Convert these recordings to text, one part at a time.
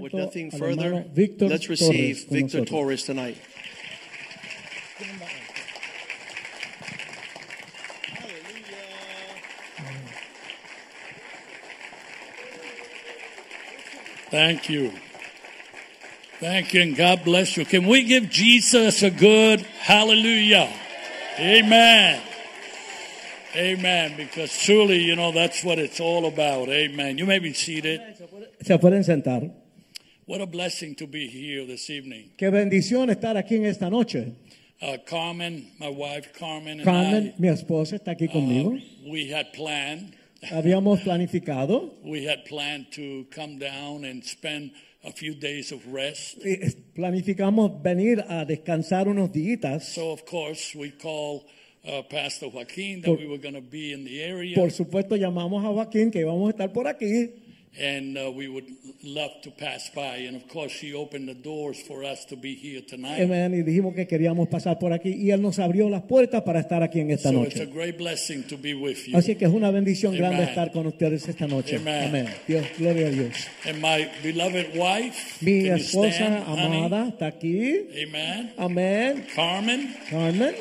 With nothing further, Víctor let's receive Torres Victor nosotros. Torres tonight. Thank you. Thank you, and God bless you. Can we give Jesus a good hallelujah? Amen. Amen. Because truly, you know, that's what it's all about. Amen. You may be seated. Se pueden sentar. What a blessing to be here this evening. Qué bendición estar aquí en esta noche. Uh, Carmen, my wife Carmen, and Carmen, I, mi esposa, está aquí conmigo. uh, we had planned, Habíamos planificado, we had planned to come down and spend a few days of rest. planificamos venir a descansar unos días. So, of course, we called uh, Pastor Joaquin that Por- we were going to be in the area. Por supuesto, llamamos a Joaquín que íbamos a estar por aquí. And uh, we would love to pass by. And of course, she opened the doors for us to be here tonight. Amén, Y dijimos que queríamos pasar por aquí y él nos abrió las puertas para estar aquí en esta So it's a great blessing to be with you. Así que es una bendición Amen. grande estar con ustedes esta noche. Amen. Amén. Dios, gloria a Dios. And my beloved wife, Mi esposa stand, honey? amada está aquí. Amen. Amén. Carmen, Carmen.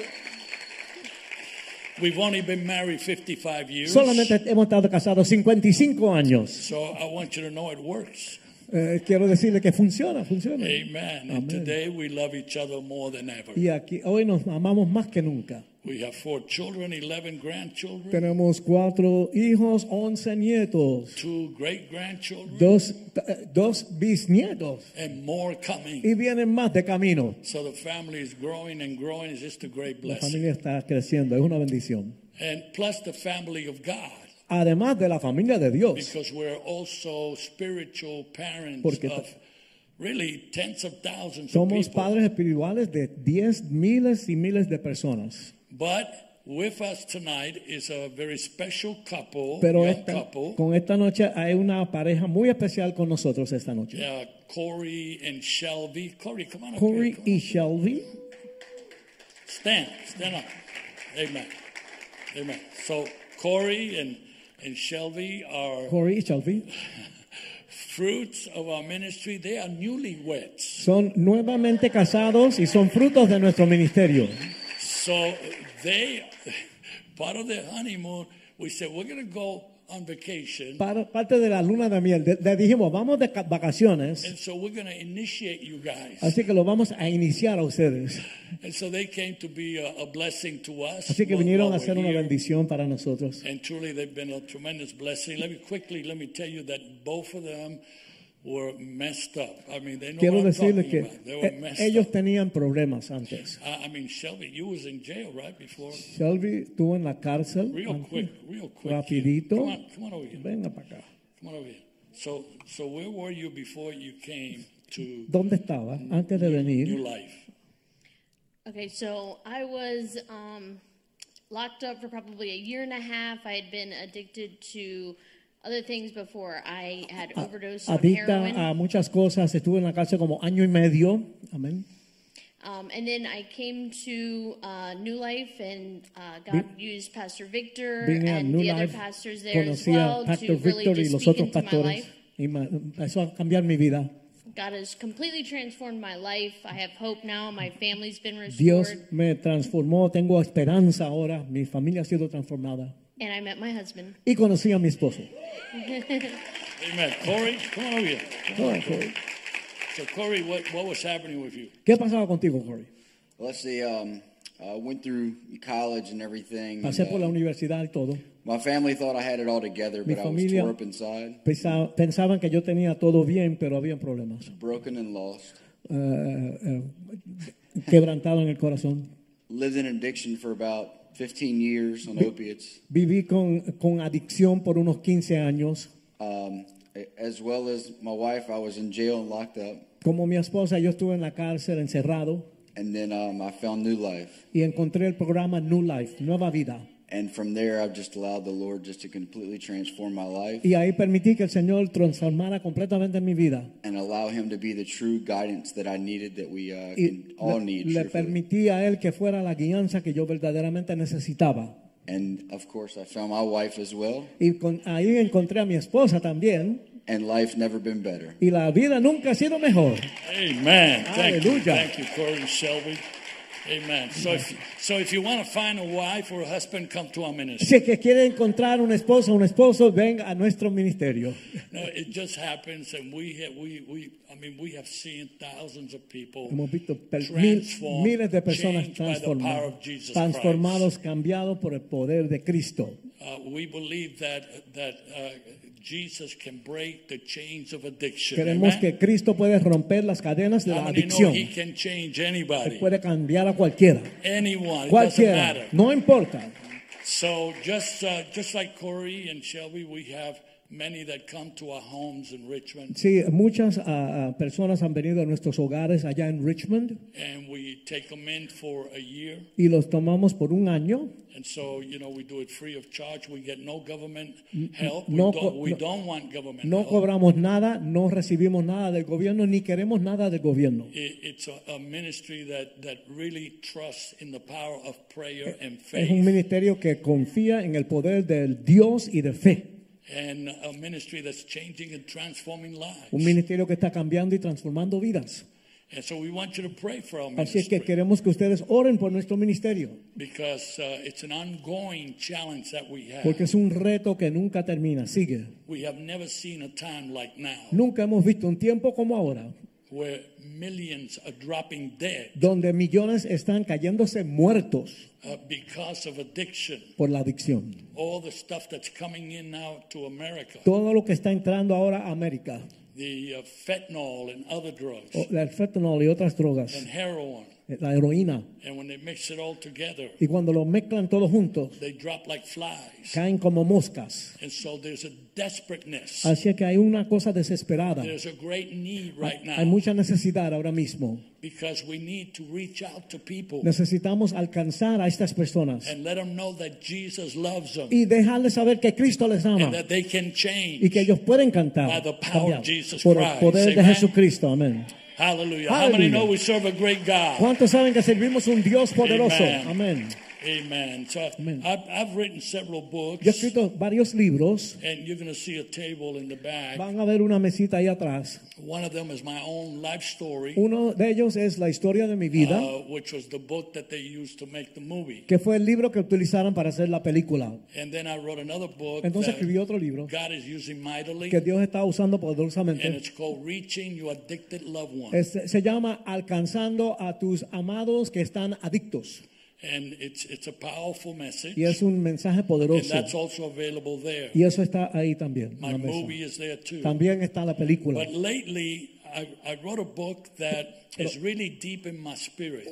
We've only been married 55 years. Solamente hemos estado casados 55 años. So I want you to know it works. Eh, quiero decirle que funciona, funciona. Amen. And Amen. today we love each other more than ever. Y aquí hoy nos amamos más que nunca. We have four children, 11 grandchildren, Tenemos cuatro hijos, 11 nietos, two great grandchildren, dos, eh, dos bisnietos and more coming. y vienen más de camino. So the family is growing and growing. It's just a great La blessing. familia está creciendo, es una bendición. And plus the family of God, Además de la familia de Dios, because we're also spiritual parents Porque of really tens of thousands of somos people. padres espirituales de 10 miles y miles de personas. But with us tonight is a very special couple, Pero young esta- couple, con esta noche hay una pareja muy especial con nosotros esta noche. uh, Corey and Shelby. Corey, come on up Corey here. come on. y Shelby. Stand, stand up. Amen. Amen. So Corey and and Shelby are Corey y Shelby fruits of our ministry. They are newlyweds. son nuevamente casados y son frutos de nuestro ministerio. So they, part of their honeymoon, we said we're going to go on vacation, Para, parte de la luna de miel, le dijimos, vamos de vacaciones, and so we're going to initiate you guys. así que lo vamos a iniciar a ustedes. And so they came to be a, a blessing to us. Así que vinieron a ser una bendición para nosotros. And truly, they've been a tremendous blessing. Let me quickly, let me tell you that both of them were messed up. I mean, they know Quiero what I'm talking que about. They were messed ellos up. tenían problemas antes. I, I mean, Shelby, you was in jail right before. Shelby estuvo en la cárcel. Real antes. quick, real quick. Rapidito. Come on, come on over here. Venga para acá. Come on over here. So, so where were you before you came to ¿Dónde estaba antes de New venir? Life? Okay, so I was um, locked up for probably a year and a half. I had been addicted to other things before. I had overdosed on Adicta heroin. a muchas cosas. Estuve en la cárcel como año y medio. Amén. Um, and then I came to uh, New Life, and uh, God used Pastor Victor Vine a and New the other Life. pastors there as Conocí a well Pastor really Victor y just los speak otros into my pastores. life. Y ma- empezó a cambiar mi vida. God has completely transformed my life. I have hope now. My family's been restored. Dios me transformó. Tengo esperanza ahora. Mi familia ha sido transformada. And I met my husband. Y conocí a mi esposo. Amen. Corey, come on over here. Come on, Corey. So, Corey, what, what was happening with you? ¿Qué pasaba contigo, Corey? Let's see. Um, I went through college and everything. Pasé por la Uh, universidad y todo. my family thought I had it all together, Mi but I was familia- tore up inside, Pensa- Pensaban que yo tenía todo bien, pero había problemas. broken and lost. Eh, eh, quebrantado en el corazón. Lived in addiction for about 15 years on opiates, Viví con, con adicción por unos 15 años. um, as well as my wife. I was in jail and locked up. Como mi esposa, yo estuve en la cárcel encerrado and then um, I found New Life. y encontré el programa New Life, Nueva Vida. And from there, I've just allowed the Lord just to completely transform my life Y ahí permití que el Señor transformara completamente mi vida. and allow Him to be the true guidance that I needed, that we uh, Y can all need. le truthfully. permití a Él que fuera la guianza que yo verdaderamente necesitaba. And of course, I found my wife as well, Y con- ahí encontré a mi esposa también. and life never been better. Y la vida nunca ha sido mejor. Amen. Thank you. Thank you, Corey Shelby. Amen. So if, so if you want to find a wife or a husband, come to our ministry. Si que quiere encontrar una esposa o un esposo, ven a nuestro ministerio. No, it just happens, and we have, we, we, I mean, we have seen thousands of people Hemos visto mil- transformed, miles de personas changed by the power transformadas, of Jesus transformados, cambiados por el poder de Cristo. Uh, we believe that that uh, Queremos que Cristo puede romper las cadenas de la adicción. Él puede cambiar a cualquiera. Cualquiera. No importa. So just uh, just like Corey and Shelby, we have many that come to our homes in Richmond, Sí, muchas ah, ah, personas han venido a nuestros hogares allá en Richmond and we take them in for a year. y los tomamos por un año. And so, you know, we do it free of charge. We get no government help. no we don't, we no- don't want government No help. cobramos nada, no recibimos nada del gobierno, ni queremos nada del gobierno. It- It's a, a ministry that, that really trusts in the power of prayer and Es un faith, ministerio que confía en el poder del Dios y de fe. And a ministry that's changing and transforming lives. Un ministerio que está cambiando y transformando vidas. And so we want you to pray for our Así es que ministry queremos que ustedes oren por nuestro ministerio, because uh, it's an ongoing challenge that we have. porque es un reto que nunca termina, sigue. We have never seen a time like now Nunca hemos visto un tiempo como ahora, where millions are dropping dead donde millones están cayéndose muertos uh, because of addiction. por la adicción. All the stuff that's coming in now to America, Todo lo que está entrando ahora a América, the uh, fentanyl and other drugs, o el fentanyl y otras drogas, and heroin, la heroína, and when they mix it all together, y cuando lo mezclan todos juntos, they drop like flies. caen como moscas. And so there's a desperateness. Así que hay una cosa desesperada. There's a great need right Hay now mucha necesidad ahora mismo. because we need to reach out to people Necesitamos alcanzar a estas personas and let them know that Jesus loves them y dejarles saber que Cristo les ama and that they can change. y que ellos pueden cantar By the power of Jesus por el Christ. poder de. Jesucristo. Amén. Hallelujah. How many Hallelujah. know we serve a great God? ¿Cuántos saben que servimos un Dios poderoso? Amen. Amén. Amen. So Amen. I've, I've written several books, Yo he escrito varios libros. and you're going to see a table in the back. Van a ver una mesita ahí atrás. One of them is my own life story, Uno de ellos es la historia de mi vida, uh, which was the book that they used to make the movie. que fue el libro que utilizaron para hacer la película. And then I wrote another book Entonces that escribí otro libro God is using mightily, que Dios está usando and poderosamente. it's called Reaching Your Addicted Loved One. Es- se llama Alcanzando a tus amados que están adictos. And it's, it's a powerful message, Y es un mensaje and poderoso. that's also available there. Y eso está ahí también. My movie is there too. También está la película. But lately, I, I wrote a book that is really deep in my spirit,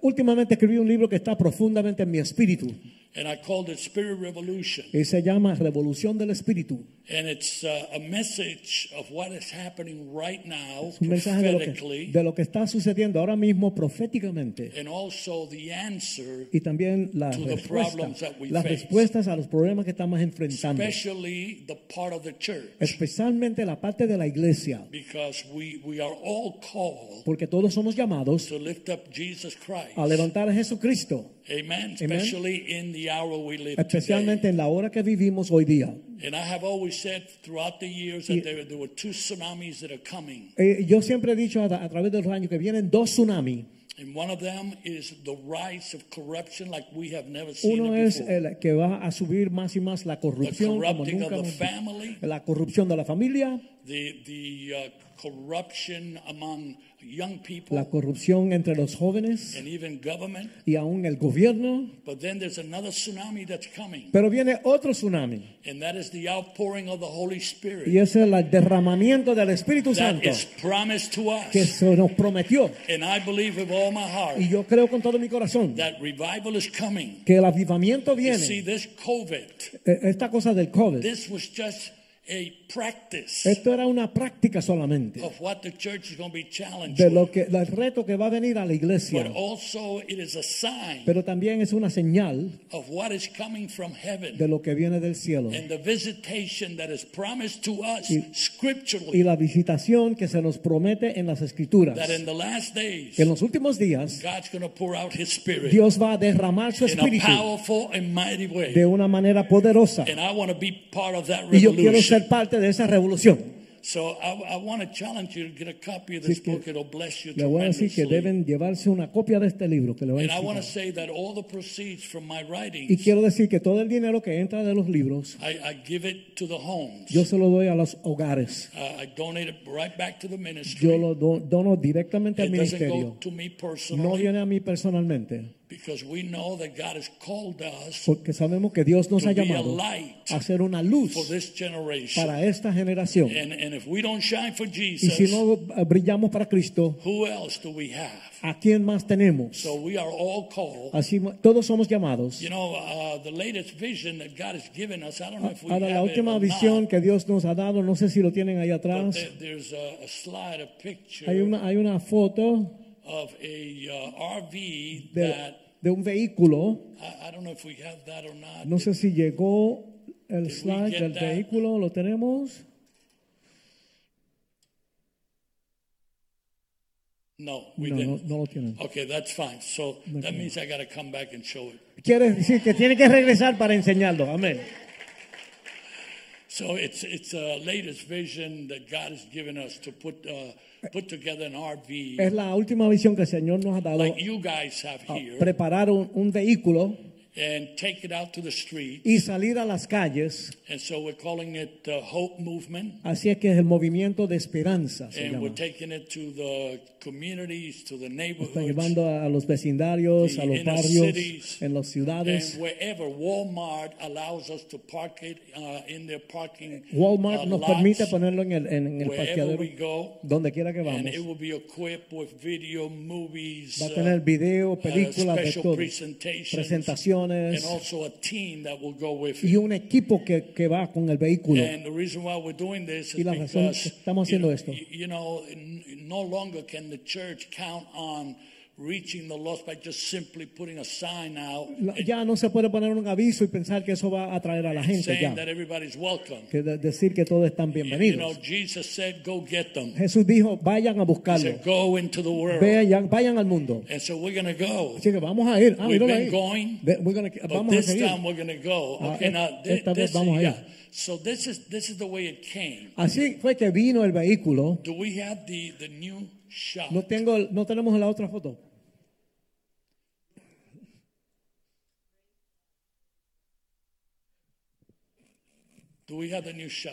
últimamente escribí un libro que está profundamente en mi espíritu and I called it Spirit Revolution. y se llama Revolución del Espíritu. And it's uh, a message of what is happening right now, Un mensaje de lo, que, prophetically, de lo que está sucediendo ahora mismo proféticamente and also the answer, y también las To the respuestas, problems that we las face. respuestas a los problemas que estamos enfrentando, especially the part of the church, especialmente la parte de la iglesia, because we, we are all called porque todos somos llamados to lift up Jesus Christ. a levantar a Jesucristo, Amen. Especially in the hour we live especialmente today. en la hora que vivimos hoy día. And I have always said throughout the years that there, there were two tsunamis that are coming. Eh, yo siempre he dicho a, a través de los años que vienen dos tsunamis. And one of them is the rise of corruption like we have never seen Uno it es before. el que va a subir más y más la the corrupción, como corrupting nunca of the hemos visto. family, la corrupción de la familia, the, the uh, corruption among young people, la corrupción entre los jóvenes and even government. y aún el gobierno. But then there's another tsunami that's coming, Pero viene otro tsunami and that is the outpouring of the Holy y Spirit es el derramamiento del Espíritu that Santo is promised to que se nos prometió. And I believe with all my heart Y yo creo con todo mi corazón that revival is coming. que el avivamiento You see, viene. this COVID, Eh, Esta cosa del COVID this was just a practice Esto era una práctica solamente of what the church is going to be challenged de lo que del reto que va a venir a la iglesia. But also it is a sign Pero también es una señal of what is coming from heaven de lo que viene del cielo and the visitation that is promised to us y scripturally la visitación que se nos promete en las escrituras. that in the last days Que en los últimos días God's going to pour out his spirit Dios va a derramar su in a powerful and mighty way. de una manera poderosa. And I want to be part of that Y yo quiero revolution. Ser parte de esa revolución. So I, I want to challenge you to get a copy of Así this que book. It'll bless you Le voy a decir que tremendously. deben llevarse una copia de este libro que le voy And a I want to explicar. say that all the proceeds from my Y writings, quiero decir que todo el dinero que entra de los libros, I, I give it to the homes. yo se lo doy a los hogares. Uh, I donate it right back to the ministry. Yo lo do- dono directamente al it doesn't go ministerio. to me No personally viene a mí personalmente, porque sabemos que Dios nos ha llamado a ser una luz para esta generación. y si no eh, brillamos para Cristo, ¿a quién más tenemos? Así todos somos llamados. Ah, ahora la última visión que Dios nos ha dado, no sé si lo tienen ahí atrás. hay una, hay una foto of a uh, RV de, that, de un vehículo. I, I don't know if we have that or not. No sé si llegó el we slide get del that? vehículo, ¿lo tenemos? No, we No, no, didn't. no lo tienen. Okay, that's fine. So that means I got to come back and show it. Quiere decir que tiene que regresar para enseñarlo. Amén. So it's it's a latest vision that God has given us to put uh, put together an RV Es la última visión que el Señor nos ha dado. like you guys have a here preparar un, un vehículo and take it out to the street. y salir a las calles. And so we're calling it the Hope Movement. Así es que es el movimiento de esperanza. Se And llama. we're taking it to the communities, to the Está neighborhoods, llevando a los vecindarios, the a los inner barrios, cities, en las ciudades. and wherever Walmart allows us to park it uh, in their parking Walmart uh, nos lots, permite ponerlo en el, en, en el wherever parqueadero, go. donde quiera que And vamos. it will be equipped with video, movies, Va a tener video, uh, películas, de special todo. presentations, y un equipo que, que va con el vehículo. Y la razón que estamos haciendo esto reaching the lost by just simply putting a sign out Ya no se puede poner un aviso y pensar que eso va a atraer a la gente ya. that everybody's welcome. Que de- decir que todos están You know, bienvenidos. Jesus said, "Go get them." Jesús dijo, vayan a He buscarlo. said, "Go into the world." Vayan, vayan al mundo. And so we're to go. Así que vamos a ir. Ah, We've been going, we're gonna- But vamos a this seguir. time we're to go. Ah, Okay, now esta vez vamos a ir. So this is this is the way it came. Así fue que vino el vehículo. Do we have the the new shot? No tengo, no tenemos la otra foto. Do we have the new shot?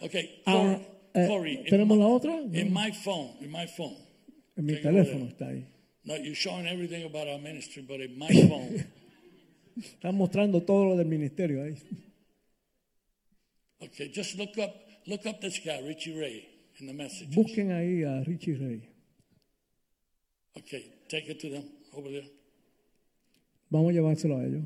Okay, Ah, Corey, eh, Corey, in ¿tenemos my- la otra? In my phone, in my phone. En mi Take it over teléfono está ahí. No, you're showing everything about our ministry, but in my phone. Están mostrando todo lo del ministerio ahí. Okay, just look up look up this guy, Richie Ray, in the message. Busquen ahí a Richie Ray. Okay, take it to them over there. Vamos a llevárselo a ellos.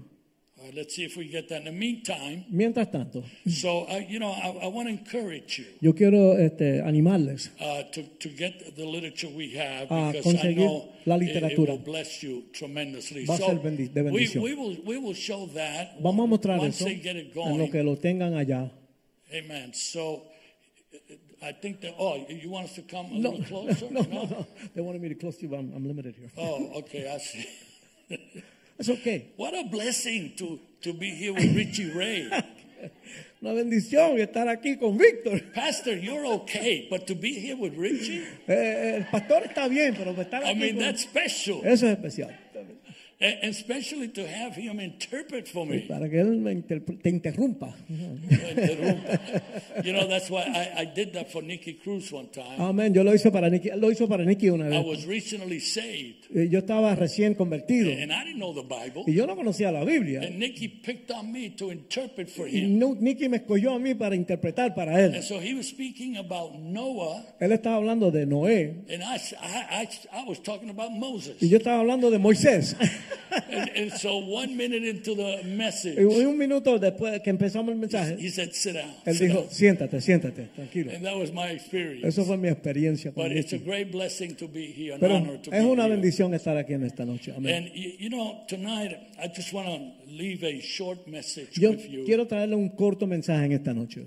Right, let's see if we get that. In the meantime, Mientras tanto, so uh, you know, I, I want to encourage you. yo quiero este, animarles uh, to, to get the literature we have A because I conseguir know la it- it, literatura. will bless you tremendously. Va a so ser bendi- de we, bendición. we, will, we will show that Vamos a mostrar once eso they get it en lo going. que lo tengan allá. Amen. So I think that, oh, you want us to come a little closer? no, no, no. They wanted me to close you, but I'm, I'm limited here. Oh, okay, I see. It's okay. What a blessing to, to be here with Richie Ray. Una bendición estar aquí con Víctor. Pastor, you're okay, but to be here with Richie, Eh, el pastor está bien, pero estar I aquí mean, con- that's special. Eso es especial. And especially to have him interpret for me. Para que él me te interrumpa. you know, that's why I, I did that for Nicky Cruz one time. Amén. Yo lo hice para Nicky. Lo hizo para Nicky una vez. I was recently saved. Eh, Yo estaba recién convertido and I didn't know the Bible. y yo no conocía la Biblia. And Nicky picked on me to interpret for Y him. Nu- Nicky me escogió a mí para interpretar para él. And so he was speaking about Noah, Él estaba hablando de Noé and I, I- was talking about Moses. y yo estaba hablando de Moisés. And, and so one minute into the message, y un minuto después de que empezamos el mensaje, he said, "Sit down." él sit dijo, down." siéntate, siéntate, tranquilo. And that was my experience. Eso fue mi experiencia But it's a great blessing to be here, an Pero honor to es be una here. Bendición estar aquí en esta noche. Amén. And you, you know, tonight I just want to leave a short message Yo with you quiero traerle un corto mensaje en esta noche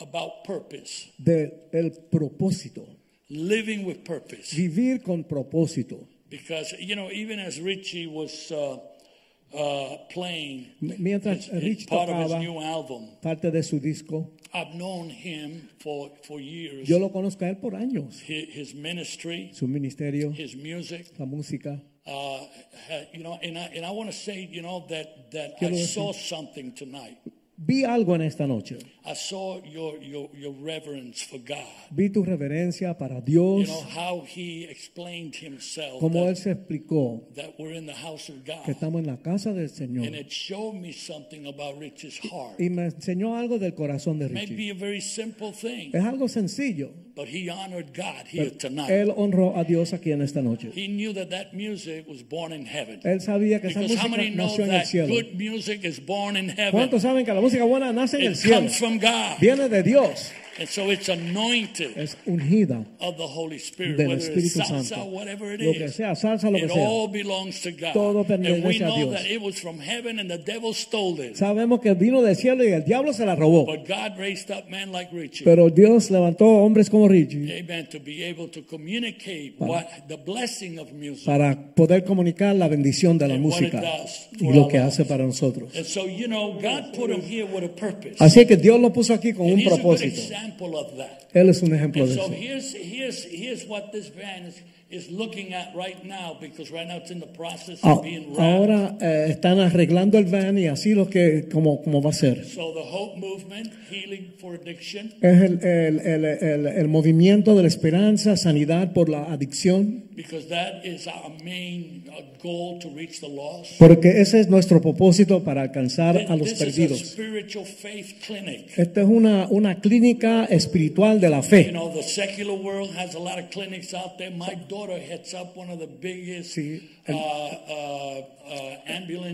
about purpose, de el propósito, living with purpose. vivir con propósito. Because you know, even as Richie was uh, uh, playing Mientras his- Rich part of his new album, parte de su disco, I've known him for for years. yo lo conozco a él por años. His, his ministry, Su ministerio, his music. la música. Uh, you know, and I and I want to say, you know, that that Quiero I decir- saw something tonight. Vi algo en esta noche. I saw your your your reverence for God. Vi tu reverencia para You Dios, know how he explained himself como Él that, se explicó that we're in the house of que God, estamos en la casa del Señor. and it showed me something about Rich's heart. Y me enseñó algo del corazón de Richie. a very simple thing, Es algo sencillo. but he honored God here tonight. Él honró a Dios aquí en esta noche. He knew that that music was born in heaven. Él sabía que esa Because música nació en el cielo. good music is born in heaven? ¿Cuántos saben que la música buena nace en el cielo? Viene de Dios. And so it's anointed Es ungida of the Holy Spirit, del whether it's Espíritu salsa, Santo. whatever it Lo que is. sea, salsa, lo que It sea. all belongs to God. Todo and we pertenece a know Dios. that it was from heaven and the devil stole it. Sabemos que vino del cielo y el diablo se la robó. But God raised up men like Richie. Pero Dios levantó hombres como Richie Amen. To be able to communicate what the blessing of music. para poder comunicar la bendición de la And what it música does y for lo our que lives. hace para nosotros. And so, you know, God put him here with a purpose. Así que Dios lo puso aquí con And un he's a good propósito. example of that. Él es un ejemplo And de so eso. here's here's here's what this band is, is looking at right now because right now it's in the process Ah, of being wrapped. Ahora eh, están arreglando el van y así lo que como, como va a ser. So the Hope Movement, Healing for Addiction, Es el, el, el, el, el movimiento de la esperanza, sanidad por la adicción, because that is our main goal to reach the lost. porque ese es nuestro propósito para alcanzar a los This is a perdidos. spiritual faith clinic. Esta es una, una clínica espiritual de la You fe. know, the secular world has a lot of clinics out there. My daughter heads up one of the biggest El,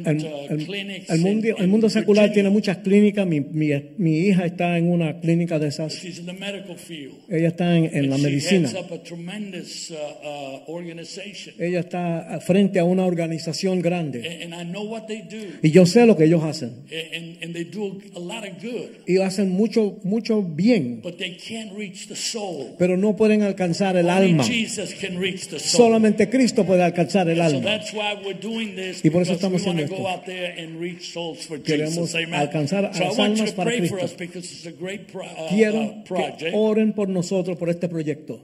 el, el, mundo, el, mundo, secular tiene muchas clínicas. Mi, mi, mi, hija está en una clínica de esas. Ella está en, en la medicina. Ella está frente a una organización grande. Y yo sé lo que ellos hacen. Y hacen mucho, mucho bien. Pero no pueden alcanzar el alma. Solamente Cristo puede alcanzar el alma. Y por eso estamos haciendo esto. Queremos alcanzar a las almas para Cristo. Quiero que oren por nosotros, por este proyecto.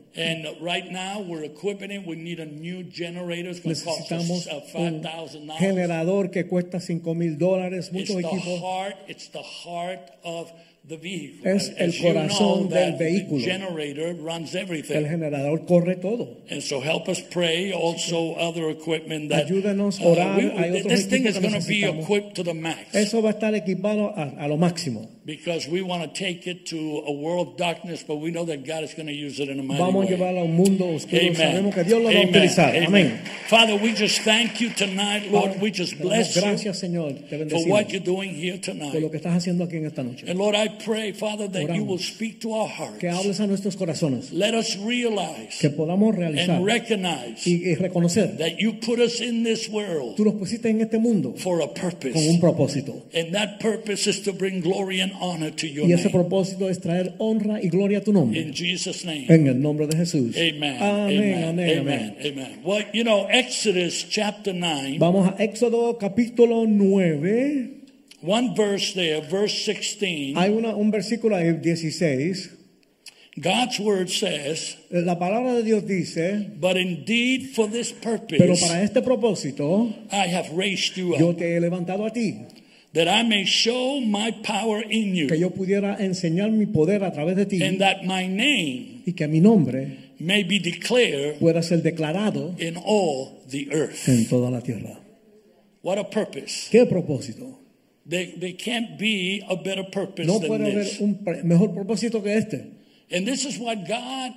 Necesitamos un generador que cuesta 5 mil dólares, muchos equipos. The heart of the vehicle. Es el As you corazón know, del vehículo. The generator runs El everything. generador corre todo. And so help us pray. Also, other equipment that Ayúdanos a uh, orar. we- Hay otros this thing equipos is que going to be necesitamos. equipped to the max. Eso va a estar equipado a, a lo máximo. Because we want to take it to a world of darkness, but we know that God is going to use it in a mighty Vamos a way. a un mundo oscuro. Amen. Sabemos que Dios lo va a Amen. utilizar. Amen. Father, we just thank you tonight, Lord. Padre, we just bless you Gracias, Señor. Te for what you're doing here por lo tonight. que estás haciendo aquí en esta noche. And Lord, I pray, Father, that you will speak to our hearts. Que hables a nuestros corazones. Let us realize Que podamos realizar and recognize y, y reconocer. that you put us in this world Tú los pusiste en este mundo for a con un purpose. propósito. And that purpose is to bring glory and honor to your Y ese name. propósito es traer honra y gloria a tu nombre. In Jesus' name. En el nombre de Jesús. Amen. Amén, Amen. amén, Amen. amén. Amen. Well, you know, Exodus chapter 9, Vamos a Éxodo capítulo 9. one verse there, verse 16. Hay una, un versículo ahí, 16. God's word says, La palabra de Dios dice, But indeed for this pero purpose para este propósito I have raised you yo up, te he levantado a ti, that I may show my power in que you, yo pudiera enseñar mi poder a través de ti and that my name y que mi nombre may be declared pueda ser declarado in all the earth. en toda la tierra. What a purpose. ¿Qué propósito? There, there can't be a better purpose No than puede haber this. un mejor propósito que este. And this is what God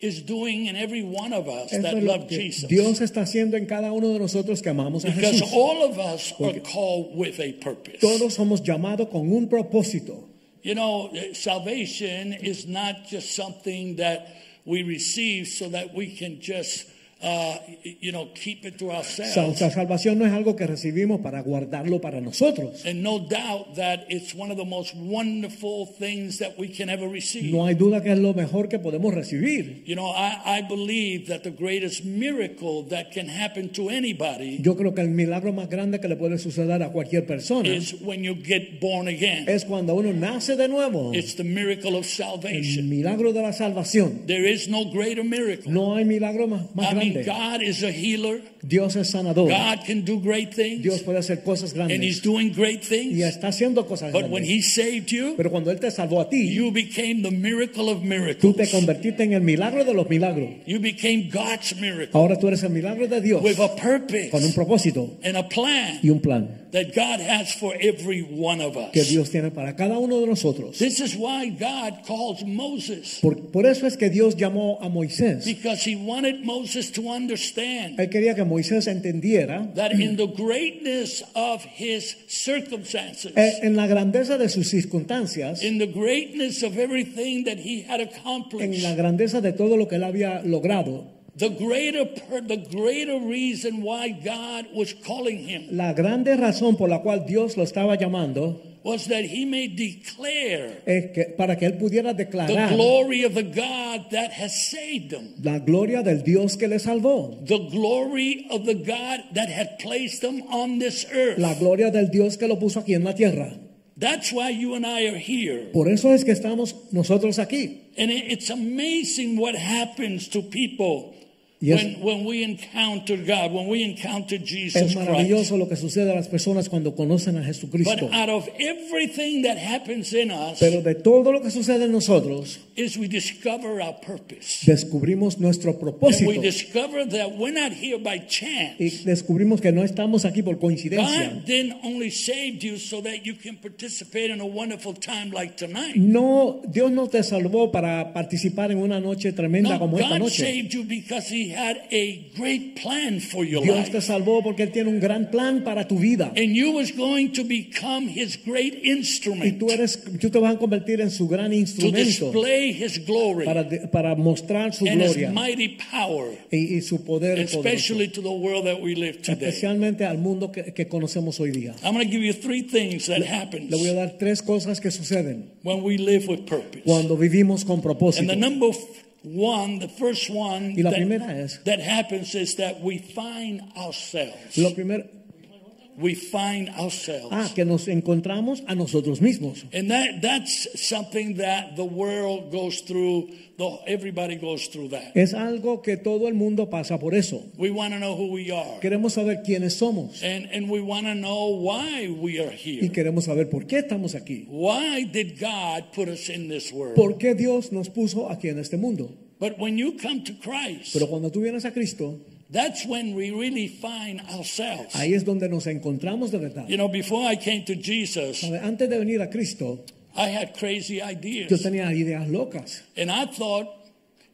is doing in every one of us that es love Jesus. Dios está haciendo en cada uno de nosotros que amamos a Because Jesús. all of us are called with a purpose. Todos somos llamados con un propósito. You know, eh, salvation is not just something that we receive so that we can just, uh, you know, keep it to ourselves. sa- salvación no es algo que recibimos para guardarlo para nosotros. And no doubt that it's one of the most wonderful things that we can ever receive. No hay duda que es lo mejor que podemos recibir. You know, I, I believe that the greatest miracle that can happen to anybody Yo creo que el milagro más grande que le puede suceder a cualquier persona is when you get born again. es cuando uno nace de nuevo. It's the miracle of El salvation. milagro de la salvación. There is no greater miracle. No hay milagro más, más I mean, grande. God is a healer. Dios es sanador. God can do great things. Dios puede hacer cosas grandes. And He's doing great things. Y está haciendo cosas But when. He saved you, Pero cuando Él te salvó a ti, you became the miracle of miracles. tú te convertiste en el milagro de los milagros. You became God's miracle Ahora tú eres el milagro de Dios with a purpose. con un propósito and a plan y un plan that God has for every one of us. que. Dios tiene para cada uno de nosotros. This is why God calls Moses Por, por eso es que Dios llamó a Moisés. because He wanted Moses to understand Él quería que Moisés entendiera that in the greatness of his circumstances, eh, en la grandeza de sus circunstancias, in the greatness of everything that he had en accomplished, la grandeza de todo lo que él había logrado, the greater per, the greater reason why God was calling him. la grande razón por la cual Dios lo estaba llamando was that he may declare es que para que él pudiera declarar the glory of the God that has saved them. la gloria del Dios que le salvó, The glory of the God that had placed them on this earth. la gloria del Dios que lo puso aquí en la tierra. That's why you and I are here. Por eso es que estamos nosotros aquí. And it- it's amazing what happens to people Yes. when, when we encounter God, when we encounter Jesus Es Christ. maravilloso lo que sucede a las personas cuando conocen a But Jesucristo. out of everything that happens in us, Pero de todo lo que sucede en nosotros, is we discover our purpose. descubrimos nuestro And propósito we discover that we're not here by chance. y descubrimos que no estamos aquí por coincidencia. God didn't only save you so that you can participate in a wonderful time like tonight. No, Dios no te salvó para participar en una noche tremenda No, como esta God noche. saved you because He had a great plan for your Dios life. te salvó porque Él tiene un gran plan para tu vida. And you was going to become His great Y instrument tú, eres, tú te vas a convertir en su gran to instrumento display His glory para, mostrar su and His gloria mighty power, y, y su poder poderoso, especially to the world that we live today. especialmente al mundo que, que conocemos hoy día. I'm going to give you three things that happen Le voy a dar tres cosas que suceden when we live with purpose. cuando vivimos con And propósito. the number f- one, the first one Y la that, primera es- that happens is that we find ourselves. Lo primero, We find ourselves. ah, que nos encontramos a nosotros mismos. And that that's something that the world goes through. The, everybody goes through that. Es algo que todo el mundo pasa por eso. We want to know who we are, Queremos saber quiénes somos and and we want to know why we are y here. queremos saber por qué estamos aquí. Why did God put us in this world? ¿Por qué Dios nos puso aquí en este mundo? But when you come to Christ, Pero cuando tú vienes a Cristo, that's when we really find ourselves. ahí es donde nos encontramos de verdad. You know, before I came to Jesus, ¿Sabe? Antes de venir a Cristo, I had crazy yo ideas, tenía ideas locas. and I thought,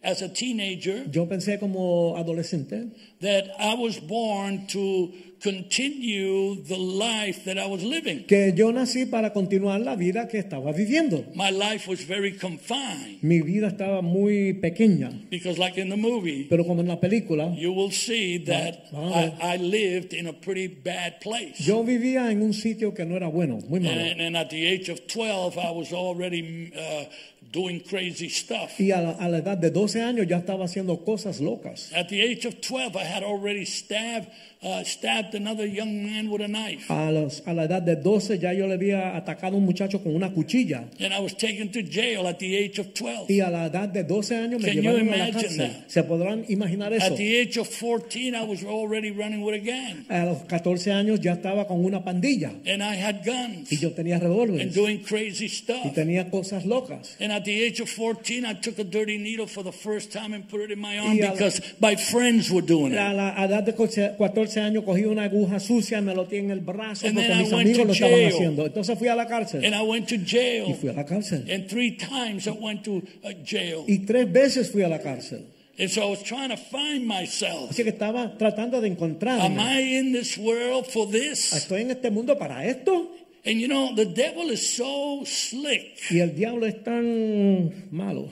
as a teenager, Yo pensé como adolescente that I was born to continue the life that I was living. que yo nací para continuar la vida que estaba viviendo. My life was very confined Mi vida estaba muy pequeña, because, like in the movie, pero como en la película, you will see that. I, I lived in a pretty bad place. yo vivía en un sitio que no era bueno, muy malo. And, and at the age of 12, I was already uh, doing crazy stuff. Y a la, a la edad de 12 años ya estaba haciendo cosas locas. At the age of 12, I had already stabbed, uh, stabbed another young man with a knife. A, los, a la edad de 12 ya yo le había atacado a un muchacho con una cuchilla. And I was taken to jail at the age of 12. Y a la edad de 12 años me Can you llevaron a la cárcel. that? ¿Se podrán imaginar eso? At the age of 14, I was already running with a gang. A los 14 años ya estaba con una pandilla. And I had guns Y yo tenía and revólveres. doing crazy Y stuff. tenía cosas locas. And at the age of 14, I took a dirty needle for the first time and put it in my arm Y a la- because my friends were doing A it. la edad de 14 años cogí una aguja sucia y me lo tenía en el brazo And porque mis amigos lo estaban haciendo. Entonces fui a la cárcel. And I went to Y jail. fui a la cárcel. And three times I went to uh, jail. Y tres veces fui a la cárcel. And so I was trying to find myself. Así que estaba tratando de Am encontrarme. I in this world for this? ¿Estoy en este mundo para esto? And you know, the devil is so slick Y el diablo es tan malo.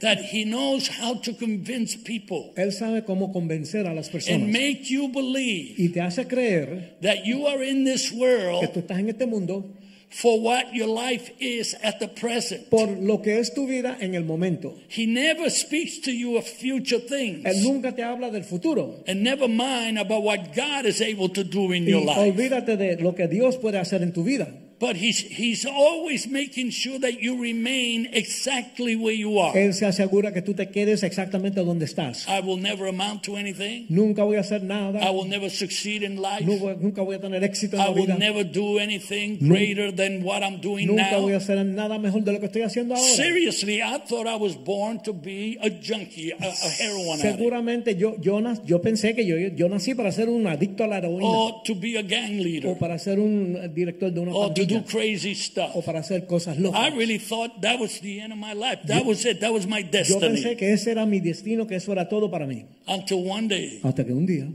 That he knows how to convince people Él sabe cómo convencer a las personas. and make you believe Y te hace creer that you are in this world que tú estás en este mundo for what your life is at the present. por lo que es tu vida en el momento. He never speaks to you of future things. Él nunca te habla del futuro. And never mind about what God is able to do in Y your life. olvídate de lo que Dios puede hacer en tu vida. But he's, he's always making sure that you remain exactly where you are. Él se asegura que tú te quedes exactamente donde estás. I will never amount to anything. Nunca voy a hacer nada. I will never succeed in life. Voy- nunca voy a tener éxito en I la will vida. never do anything greater than what I'm doing Nunca voy a now. hacer nada mejor de lo que estoy haciendo ahora. Seriously, I thought I was born to be a junkie, a, a heroin addict, Seguramente yo, yo, nas- yo pensé que yo, yo nací para ser un adicto a la heroína. or to be a gang leader. o para ser un director de una or do crazy O stuff. para hacer cosas I locas. really thought that was the end of my life. That was it. That was my Yo pensé destiny. que ese era mi destino, que eso era todo para mí. Until one day, Hasta que un día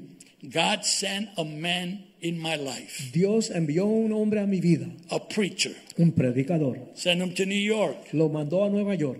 God sent a man in my life, Dios envió un hombre a mi vida, a preacher, un predicador. sent him to New York. Lo mandó a Nueva York.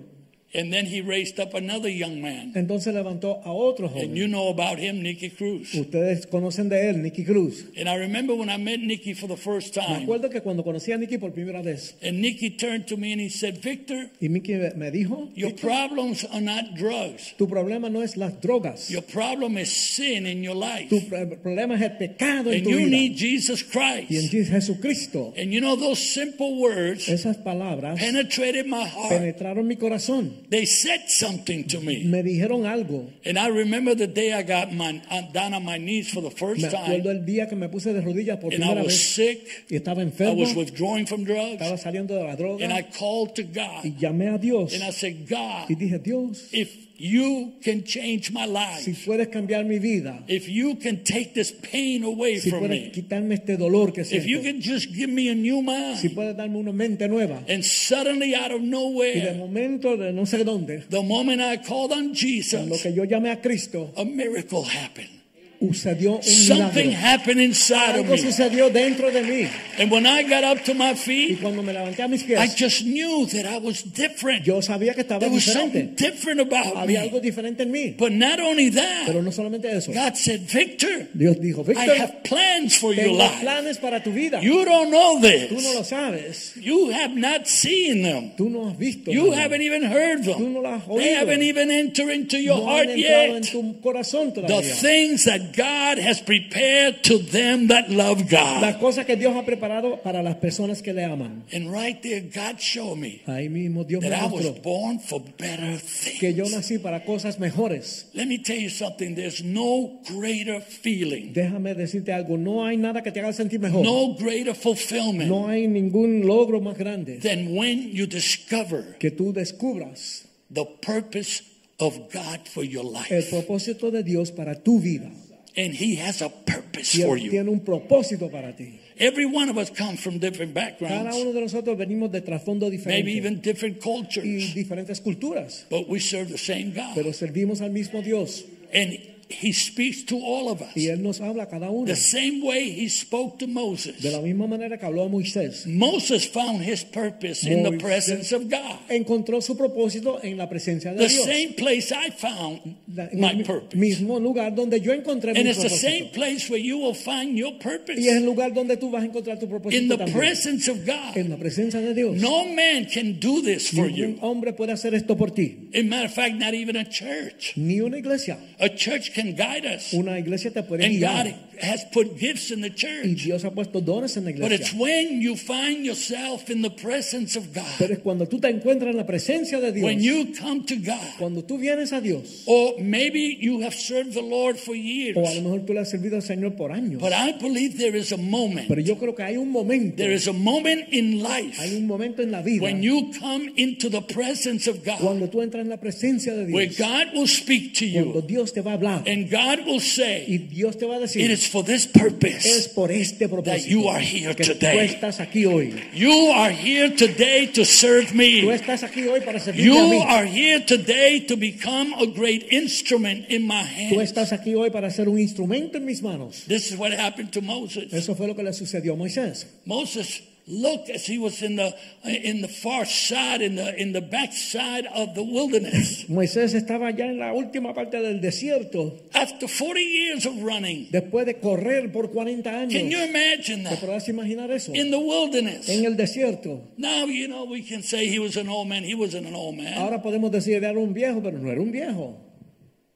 And then he raised up another young man. Entonces levantó a otro And you joven. know about him, Nicky Cruz. Ustedes conocen de él, Nicky Cruz. And I remember when I met Nicky for the first Me time. acuerdo que cuando conocí a Nicky por primera vez, And Nicky turned to me and he said, Victor, y Nicky me- me dijo, your "Víctor, problems are not drugs. tu problema no es las drogas, Your problem is sin in your life. tu pro- problema es el pecado en And tu you vida. need Jesus Y en Christ. Jesucristo, And you know, those simple words esas palabras penetrated my heart. penetraron mi corazón. They said something to me. Me dijeron algo. And I remember the day I got my, uh, down on my knees for the first Me acuerdo time. el día que me puse de rodillas por And I was vez sick. y estaba I was withdrawing from drugs. estaba saliendo de la droga And I called to God. y llamé a Dios And I said, God, y dije, Dios, if you can change my life. si puedes cambiar mi vida, if you can take this pain away si from puedes me, quitarme este dolor que siento. if you can just give me a new mind. si puedes darme una mente nueva and suddenly out of y de nowhere, momento de no sé dónde, the moment I called on Jesus, que yo llamé a Cristo, a miracle happened. Sucedió un Something milagro. happened inside of Algo me. sucedió dentro de mí And when I got up to my y feet, cuando me levanté a mis I just knew that I was different. yo sabía que estaba There was something different about Había algo me. diferente en mí. But not only Pero that, no solamente eso. God said, Victor, Dios dijo, I have plans for your tengo life. planes para tu vida. You don't know Tú no lo this. sabes. You have not seen them. Tú no has visto. You nada. haven't even heard Tú them. no lo has They haven't even entered into your no heart han entrado en yet. tu corazón The things that God has prepared to them that love Las God. cosas que Dios ha preparado para las personas que le aman. And right there, God showed me Ahí mismo Dios me that I was born for better que yo things. nací para cosas mejores. Let me tell you something. There's no greater feeling, Déjame decirte algo, no hay nada que te haga sentir mejor. no greater fulfillment No hay ningún logro más grande than when you discover que tú descubras the purpose of God for your el life. propósito de Dios para tu vida. And He has a purpose Y for you. tiene un propósito para ti. Every one of us comes from different backgrounds. Cada uno de nosotros venimos de trasfondo diferente. maybe even different cultures. y diferentes culturas, but we serve the same God. pero servimos al mismo Dios And He speaks to all of y us Él nos habla a cada uno the same way He spoke to de Moses. la misma manera que habló a Moisés. Moses found his purpose in the Moisés- presence of God. Encontró su propósito en la presencia de The Dios. same place I found La- my mi- purpose. mismo lugar donde yo encontré And mi it's the same propósito. place where you will find your purpose. Y es el lugar donde tú vas a encontrar tu In propósito the también. presence of God. En la presencia de Dios. No man can do this for Ningún you. hombre puede hacer esto por ti. As a matter of fact, not even a church. Ni una iglesia. A church can guide us. Una iglesia te puede guiar. Has put gifts in the y church. Dios ha puesto dones en la iglesia. But it's when you find yourself in the presence of God. Pero es cuando tú te encuentras en la presencia de Dios, when you come to God, cuando tú vienes a Dios, or maybe you have served the Lord for years. o a lo mejor tú le has servido al Señor por años. But I believe there is a moment, Pero yo creo que hay un momento, there is a moment in life hay un momento en la vida when you come into the presence of God, cuando tú entras en la presencia de Dios. where God will speak to you. cuando Dios te va a hablar and God will say. y Dios te va a decir, is for this es purpose por este that you are here que tú today. estás aquí hoy. You are here today to serve Tú me. estás aquí hoy para You a mí. are here today to become a great instrument in my Tú hands. estás aquí hoy para ser un instrumento en mis manos. This is what happened to Moses. Eso fue lo que le sucedió a Moisés. Moses looked as he was in the in the far side, in the in the back side of the wilderness. Moisés estaba ya en la última parte del desierto After 40 years of running, después de correr por 40 años. can you imagine ¿Te that? podrás imaginar eso? In the wilderness. En el desierto. Now you know we can say he was an old man. He wasn't an old man, Ahora podemos decir era un viejo, pero no era un viejo.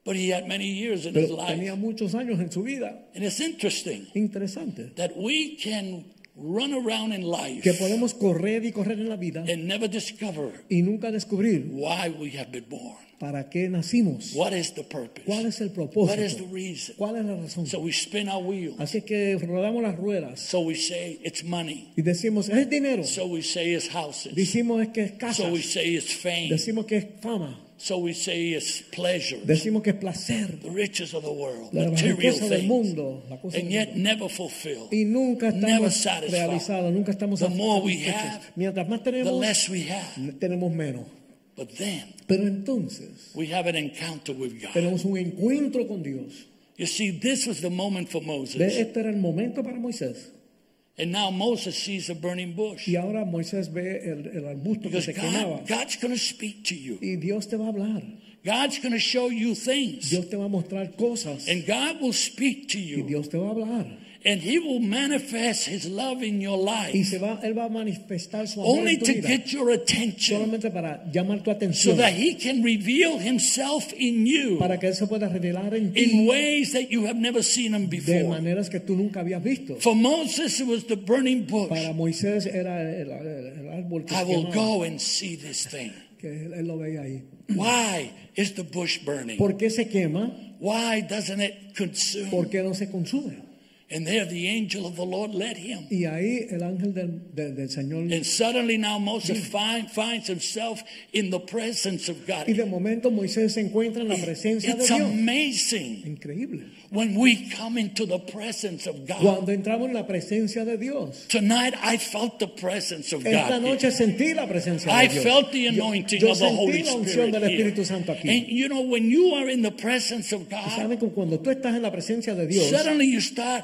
but he had many years in his Pero tenía life. muchos años en su vida. And it's interesting Interesante. that we can run around in life Que podemos correr y correr en la vida and never discover y nunca descubrir why we have been born. para qué nacimos. What is the purpose? ¿Cuál es el What is the propósito? reason? ¿Cuál es la razón? So we spin our wheels. Así que rodamos las ruedas So we say it's money. y decimos, es dinero. So we say it's houses. Decimos es que es casa. So we say it's fame. Decimos que es fama. So we say it's pleasure. Decimos que es placer. The riches of the world, La material del things. mundo. La cosa And yet never fulfilled. Y nunca never estamos satisfied. realizados, nunca estamos The more we have, Mientras más The less we have. tenemos menos. But then Pero entonces we have an encounter with God. tenemos un encuentro con Dios. You see, this was the moment for Moses. Este era el momento para Moisés. And now Moses sees a burning bush. Y ahora Moisés ve el, el arbusto que Because se quemaba. God, God's going to speak to you. Y Dios te va a hablar. God's going to show you things. Dios te va a mostrar cosas. And God will speak to you. Y. Dios te va a hablar. And He will manifest His love in your Y life se va, Él va a manifestar su amor only en tu to vida. get your attention Solamente para llamar tu so that He can reveal Himself in you Para que Él se pueda revelar en in ti ways that you have never seen Him de before. maneras que tú nunca habías visto. For Moses, it was the burning bush. Para Moisés era el, el- árbol que, I will go and see this thing. que él lo veía ahí. Why is the bush burning? ¿Por qué se quema? Why doesn't it consume? ¿Por qué no se consume? And there the angel of the Lord led him. Y ahí el ángel del, del- del Señor. And suddenly now Moses find, finds himself in the presence of God. Y de momento Moisés se encuentra en la presencia de It's Dios. amazing Increíble. when we come into the presence of God. Cuando entramos en la presencia de Dios. Tonight I felt the presence of Esta God. noche sentí la presencia I de Dios. felt the anointing yo, of the Holy la unción Spirit. del here. Espíritu Santo aquí. And you know, when you are in the presence of God, saben que cuando tú estás en la presencia de Dios, suddenly you start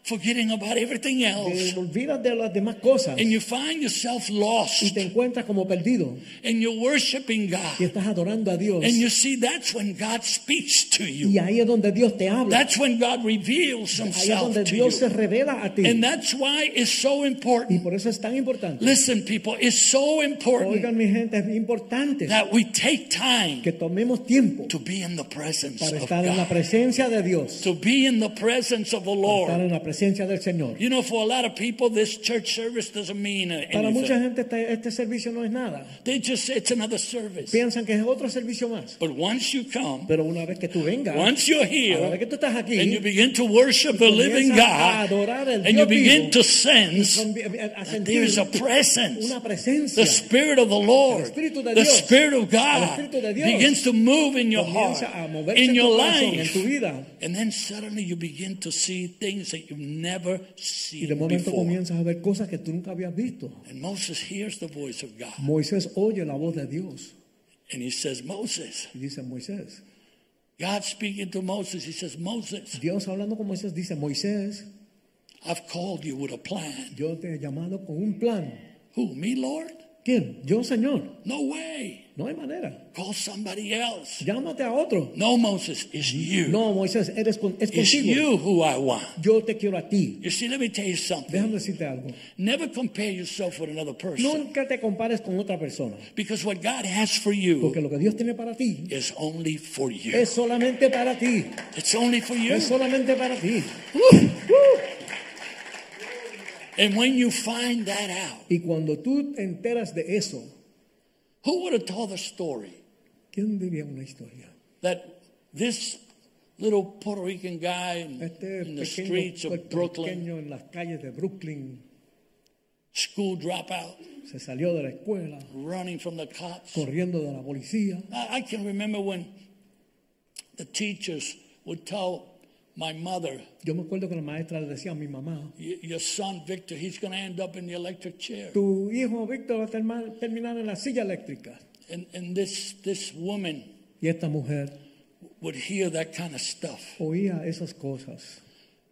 forgetting about everything te else. olvidas de las demás cosas And you find yourself y lost. te encuentras como perdido And you're worshiping y God. estás adorando a Dios. And you see, that's when God speaks to you. Y ahí es donde Dios te habla. That's when God reveals Ahí es himself donde to Dios se you. revela a ti. And that's why it's so Y important. por eso es tan importante. Listen, people, it's so important Oigan, mi gente, es importante that we take time que tomemos tiempo to be in the presence para of estar en la God, presencia de Dios, to be in the presence of the para estar Lord. en la presencia del Señor. You know, for a lot of people, this church service doesn't mean anything. Para mucha gente este, este servicio no es nada. They just say it's another service. Piensan que es otro servicio más. But once you come, Pero una vez que tú vengas, once you're a la vez here, que tú estás aquí, and you begin to worship the living comienzas a God, adorar al and you begin vivo, to sense that there's a presence. una presencia, The Spirit of the Lord, El Espíritu de the Spirit of el God Espíritu de Dios begins to move in your heart, a in your corazón, en tu life. vida. And then suddenly you begin to see things that you've never Y de seen momento before. comienzas a ver cosas que tú nunca habías visto. And Moses hears the voice of God. Moisés oye la voz de Dios And he says, Moses, y dice, Moisés. God speaking to Moses, he says, Moses, Dios hablando con Moisés dice, Moisés, I've called you with a plan. yo te he llamado con un plan. Who, me, Lord? ¿Quién? Yo, Señor. No way. No hay manera. Call somebody else. Llámate a otro. No, Moses, it's you. No, Moisés, eres con- es It's contigo. you who I want. Yo te quiero a ti. You see, let me tell you something. Déjame decirte algo. Never compare yourself with another person. Nunca te compares con otra persona. Because what God has for you Porque lo que Dios tiene para ti is only for you. es solamente para ti. It's only for you. Es solamente para ti. Woo! And when you find that out, Y cuando tú te enteras de eso, who would have told the story ¿quién diría una historia? that this little Puerto Rican guy in, Este in the streets of Brooklyn, en las calles de Brooklyn school dropout, se salió de la escuela running from the cops. corriendo de la policía. I, I can remember when the teachers would tell my mother, Yo me acuerdo que la maestra le decía a mi mamá, "Y- Your son Victor, he's going to end up in the electric chair. tu hijo Víctor va a terminar en la silla eléctrica. And, and this, this woman Y esta mujer would hear that kind of stuff. oía esas cosas.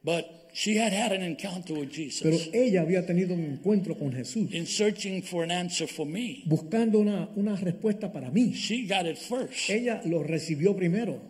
But she had had an encounter with Pero Jesus ella había tenido un encuentro con Jesús, in searching for an answer for me. buscando una, una respuesta para mí. She got it first Ella lo recibió primero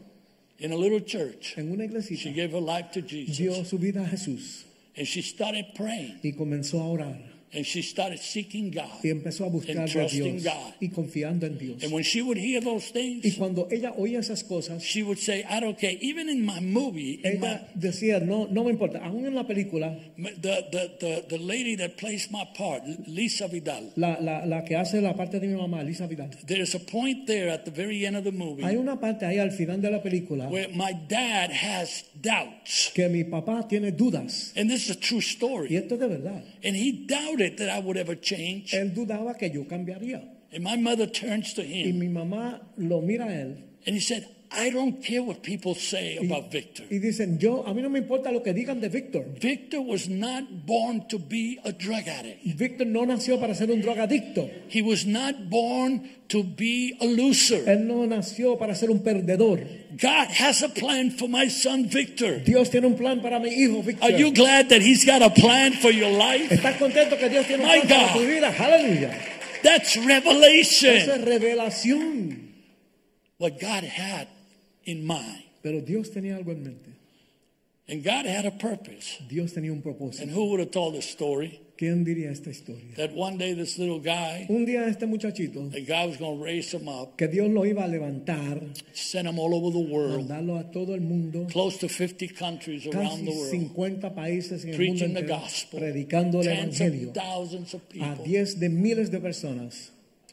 in a little church. en una She gave her life to Dio Jesus su vida a Jesús. And she started praying. Y comenzó a orar and she started seeking God. y empezó a buscar And a Dios God. y confiando en Dios. And when she would hear those Y things, cuando ella oía esas cosas, she would say, I don't care. Even in my movie, in my, ella decía, no, no me importa. Aún en la película, the, the, the, the lady that plays my part, Lisa Vidal, la, la, la que hace la parte de mi mamá, Lisa Vidal, there's a point there at the very end of the movie hay una parte ahí al final de la película where my dad has doubts. que mi papá tiene dudas. And this is a true Y story. esto es de verdad. And he doubted that I would ever change. Él dudaba que yo cambiaría. And my mother turns to him. Y mi mamá lo mira a él and he said, I don't care what people say y, about Victor. y dicen, yo, a mí no me importa lo que digan de Víctor. Victor was not born to be a drug addict. Víctor no nació para ser un drogadicto. He was not born to be a loser. Él no nació para ser un perdedor. God has a plan for my son Victor. Dios tiene un plan para mi hijo Víctor. Are you glad that he's got a plan for your life? ¿Estás contento que Dios tiene un My plan para tu vida? Aleluya. That's Eso revelation. es revelación. What God had in mind. Pero Dios tenía algo en mente. And God had a purpose. Dios tenía un And propósito. who would have told the story ¿Quién diría esta historia? that one day this little guy, Un día este muchachito, that God was going to raise him up, que Dios lo iba a levantar, send him all over the world, mandarlo a todo el mundo, close to 50 countries around casi the world, 50 países en el mundo preaching the entero, gospel, predicando el evangelio of thousands of a people. 10 de miles de personas.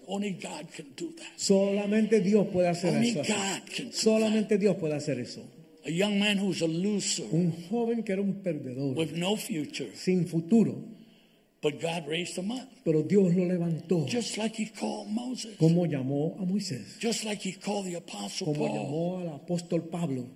Only God can do that. Solamente Dios puede hacer Only eso. God can do Solamente Dios puede hacer eso. A young man who's a loser Un joven que era un perdedor, with no future, sin futuro, but God raised him up, pero Dios lo levantó. just like He called Moses, Como llamó a Moisés, just like He called the Apostle como Paul, llamó al apóstol Pablo,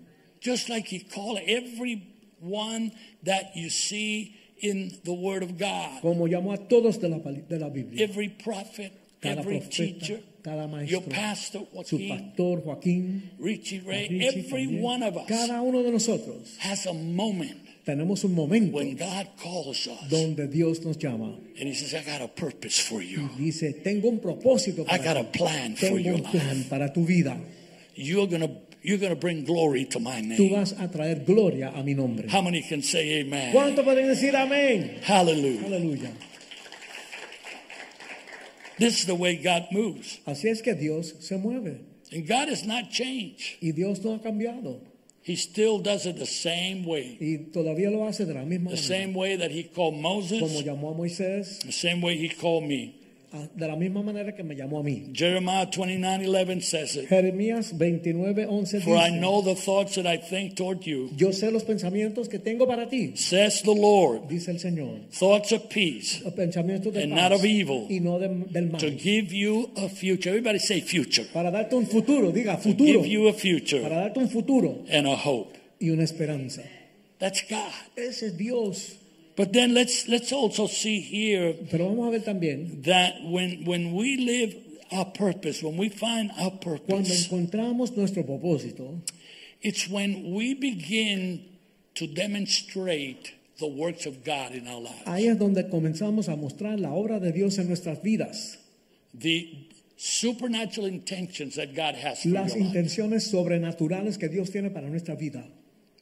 just like He called everyone that you see in the Word of God, como llamó a todos de la, de la Biblia. every prophet, Cada every profeta, teacher, cada your maestro, pastor, su Joaquin, pastor Joaquín, Richie Ray, Richie every también. one of us cada uno de nosotros has a moment tenemos un momento when God calls us donde Dios nos llama and He says, I got a purpose for you. y dice, tengo un propósito I para got a plan for Tengo your un plan life. para tu vida. You're gonna you're gonna bring glory to my name. Tú vas a traer gloria a mi nombre. How many can say amen? ¿Cuánto pueden decir amén? Hallelujah. Aleluya. This is the way God moves. Así es que Dios se mueve And God has not changed. y Dios no ha cambiado He still does it the same way. y todavía lo hace de la misma The manera. same way that he called Como Moses, llamó a Moisés, the same way he called me. De la misma manera que me llamó a mí. Jeremiah 29:11 says it. Jeremías 29, 11 For I dice, know the thoughts that I think toward you, yo sé los pensamientos que tengo para ti, says the Lord, dice el Señor. thoughts of peace pensamientos de And paz not of evil. y no de- del mal. to give you a future. Everybody say future. Para darte un futuro, diga To futuro. give you a future Para darte un futuro and a hope. y una esperanza. That's God. Ese es Dios. But then let's let's also see here Pero vamos a ver también, that when when we live our purpose, when we find our cuando purpose, encontramos nuestro propósito, it's when we begin to demonstrate the works of God in our lives. ahí es donde comenzamos a mostrar la obra de Dios en nuestras vidas. The supernatural intentions that God has for your Las life. intenciones sobrenaturales que Dios tiene para nuestra vida.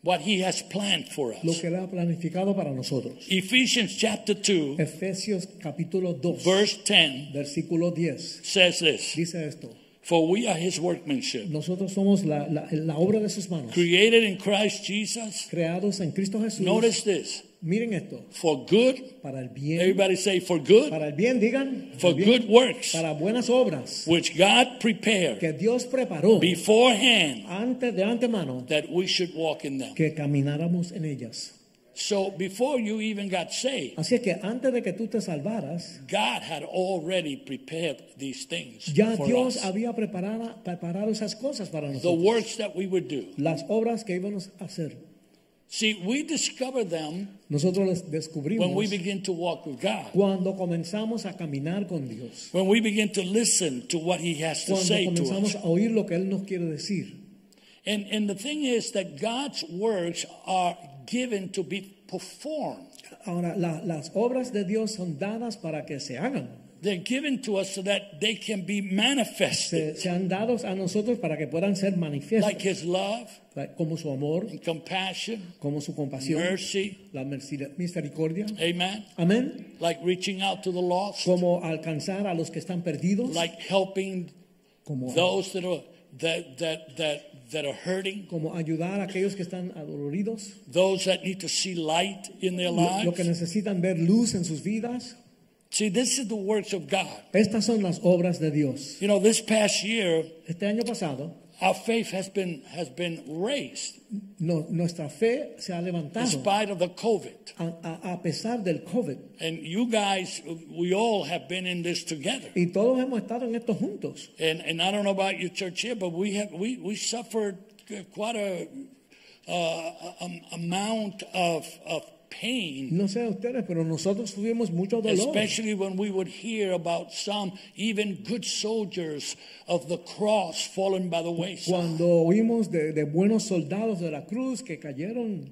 What he has planned for us. Lo que Él ha planificado para nosotros. Ephesians chapter 2 Efesios capítulo 2, verse 10 versículo 10. says this, Dice esto. for we are his workmanship, Nosotros somos la, la- la obra de sus manos. created in Christ Jesus. Creados en Cristo Jesús. Notice this, Miren esto, for good. para el bien, Everybody say for good, para el bien, digan, for bien, good works, para buenas obras which God prepared que Dios preparó beforehand antes de antemano that we should walk in them. que camináramos en ellas. So before you even got saved, Así que antes de que tú te salvaras, God had already prepared these things ya for Dios us. había preparado, preparado esas cosas para nosotros. The works that we would do. Las obras que íbamos a hacer. See, we discover them Nosotros las when we begin to walk with God. cuando comenzamos a caminar con Dios. When we begin to listen to what He has to Cuando say to comenzamos us. a oír lo que Él nos quiere decir. And, and the thing is that God's works are given to be performed. Ahora, la- las obras de Dios son dadas para que se hagan. They're given to us so that they can be manifested. Se, han dado a nosotros para que puedan ser manifiestos. Like His love como su amor, and compassion, como su compasión, mercy. la misericordia. Amen. Amén. Like reaching out to the lost. Como alcanzar a los que están perdidos. Like helping como, those that are that that that that are hurting, como ayudar a aquellos que están adoloridos. those that need to see light in their Lo, lo que lives. necesitan ver luz en sus vidas. See, this is the works of God. Estas son las obras de Dios. You know, this past year, Este año pasado, our faith has been has been raised no- nuestra fe se ha levantado. in spite of the COVID. a, a- a pesar del COVID. And you guys, we all have been in this together. Y todos hemos estado en esto juntos. And and I don't know about your church here, but we have we we suffered quite a uh, amount of of pain, No sé ustedes, pero nosotros tuvimos mucho dolor. especially when we would hear about some even good soldiers of the cross fallen by the wayside. Cuando oímos de, de buenos soldados de la cruz que cayeron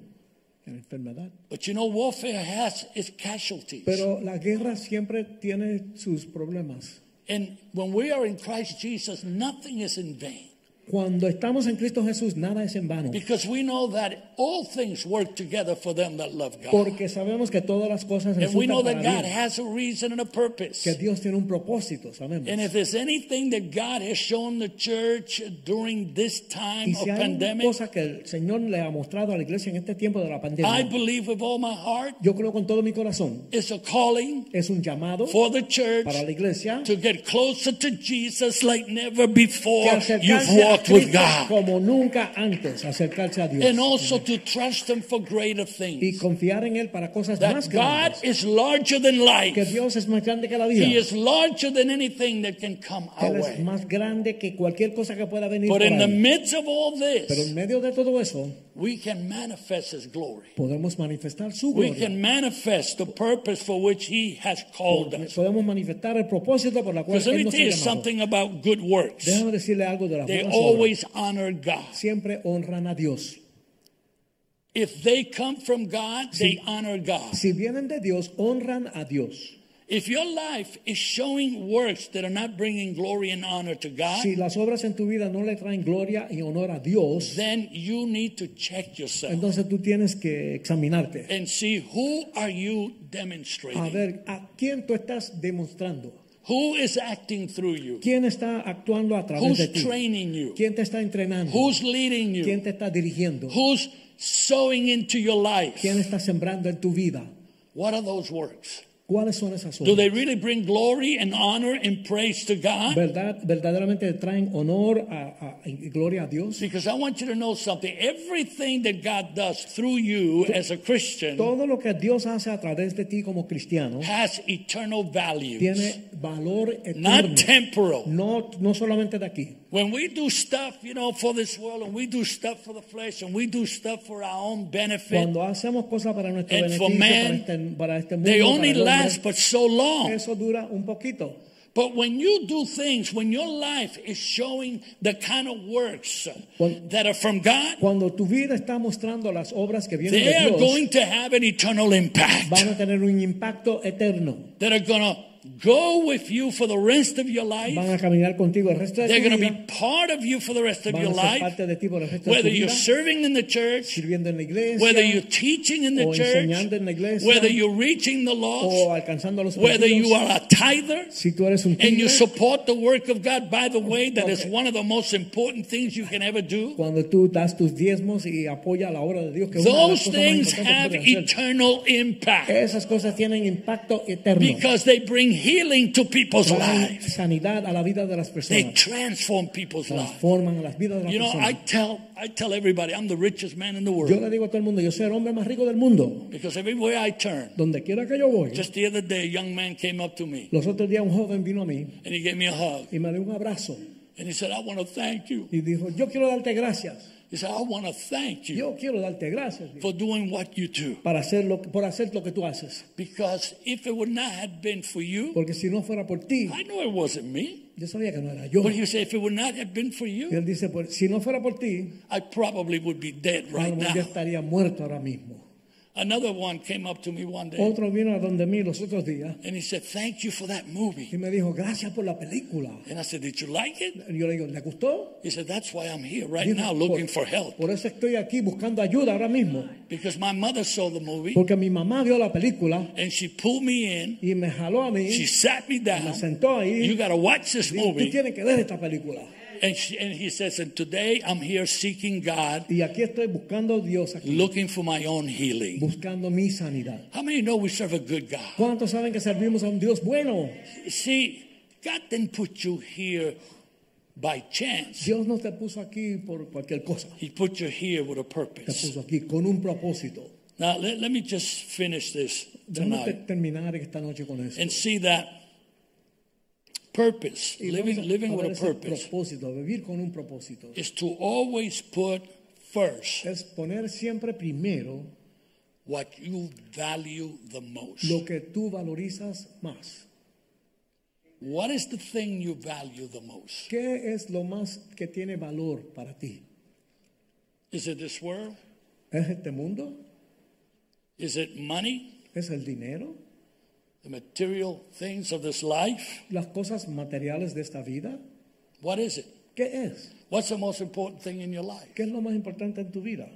en enfermedad. But you know, warfare has its casualties. Pero la guerra siempre tiene sus problemas. and when we are in Christ Jesus, nothing is in vain. Cuando estamos en Cristo Jesús, nada es en vano. Because we know that all things work together for them that love God. Porque sabemos que todas las cosas and we know that God has a reason and a purpose. Que Dios tiene un propósito, sabemos. And if there's anything that God has shown the church during this time Y of si hay pandemic, cosa que el Señor le ha mostrado a la iglesia en este tiempo de la I pandemia, believe with all my heart, yo creo con todo mi corazón, it's a calling es un llamado for the church para la iglesia to get closer to Jesus like never before you've walked with God. como nunca antes, acercarse a Dios. And also to trust Him for greater y things. confiar en Él para cosas That más God grandes. is larger than Que life. Dios es más grande que la vida. He is larger than anything that can come our Él es más grande que cualquier cosa que pueda venir But in the midst of all Pero en this, medio de todo eso, we can manifest His glory. podemos manifestar su gloria. We can manifest the purpose for which He has called us. Podemos manifestar el propósito por la cual Él nos ha tell you something about good works. Déjame decirle algo de las They buenas obras. always honor God. Siempre honran a Dios. If they come from God, they honor God. Si vienen de Dios, honran a Dios. If your life is showing works that are not bringing glory and honor to God, Si las obras en tu vida no le traen gloria y honor a Dios, then you need to check yourself entonces tú tienes que examinarte. and see who are you demonstrating. A ver, ¿a quién tú estás demostrando? Who is acting through you? ¿Quién está actuando a través Who's de ti? training you? ¿Quién te está entrenando? Who's leading you? ¿Quién te está dirigiendo? Who's sowing into your life? ¿Quién está sembrando en tu vida? What are those works? ¿Cuáles son esas Do obras? they really bring glory and honor and praise to God? ¿Verdad, verdaderamente traen honor a- a- y gloria a Dios? Because I want you to know something. Everything that God does through you as a Christian Todo lo que Dios hace a través de ti como cristiano has eternal values, tiene valor eterno. not temporal. No, no solamente de aquí. When we do stuff, you know, for this world, and we do stuff for the flesh, and we do stuff for our own benefit, Cuando hacemos cosas para nuestro And for beneficio, para este, para este mundo, they para only el hombre, last but so long. eso dura un poquito. But when you do things, when your life is showing the kind of works Cuando- that are from God, Cuando tu vida está mostrando las obras que vienen they de are going to have an eternal impact. van a tener un impacto eterno. That are going to go with you for the rest of your life. van a caminar contigo el resto de They're going to be part of you for the rest of van your life. parte de ti por el resto de Whether tu you're vida, serving in the church, sirviendo en la iglesia, whether you're teaching in the o church, enseñando en la iglesia, whether you're reaching the o lost, alcanzando los whether you are a tither, si tú eres un and you support the work of God, by the way, that is Okay. one of the most important things you can ever do. cuando tú das tus diezmos y apoya la obra de Dios, que Those things have que puedes hacer. eternal impact Esas cosas tienen impacto eterno. because they bring healing to people's lives. sanidad a la vida de las They personas. transform people's lives. Transforman las vidas de las You know, I tell I tell everybody I'm the richest man in the Yo world le digo a todo el mundo, yo soy el hombre más rico del mundo. because everywhere I turn. Donde quiera que yo voy. Just the other day, a young man came up to me Los otros días un joven vino a mí and he gave me a hug y me dio un abrazo and he said, "I want to thank you." y dijo, yo quiero darte gracias. He said, "I want to thank you Yo quiero darte gracias for doing what you do para hacer lo, por hacer lo que tú haces. because if it would not have been for you, Porque si no fuera por ti, I know it wasn't me." yo sabía que no era yo. But he said, "If it would not have been for Y you, él dice, si no fuera por ti, I probably would be dead right yo now." estaría muerto ahora mismo. Another one came up to me one day Otro vino a donde mí los otros días and he said, "Thank you for that movie." y me dijo, gracias por la película. And I said, "Did you like it?" Yo le digo, ¿le gustó? He said, That's why I'm here right Dijo, now looking for help. Por eso estoy aquí buscando ayuda ahora mismo. Because my mother saw the movie Porque mi mamá vio la película and she pulled me in. y me jaló a mí, She sat me down. me sentó ahí. You got to watch this Dijo, tú movie. tienes que ver esta película. And, she, and he says, And today I'm here seeking God, Y aquí estoy buscando a Dios aquí, looking for my own healing. buscando mi sanidad. How many know we serve a good God? ¿Cuántos saben que servimos a un Dios bueno? See, God didn't put you here by chance, Dios no te puso aquí por cualquier cosa. He put you here with a Te purpose. puso aquí con un propósito. Now, let, let me just finish this Déjame tonight terminar esta noche con eso. and see that purpose, living, living with a purpose. propósito, vivir con un propósito. is to always put first Es poner siempre primero what you value the most. lo que tú valorizas más. What is the thing you value the most? ¿Qué es lo más que tiene valor para ti? Is it this world? ¿Es este mundo? Is it money? ¿Es el dinero? The material things of this life? ¿Las cosas materiales de esta vida? What is it? ¿Qué es? What's the most important thing in your life? ¿Qué es lo más importante en tu vida?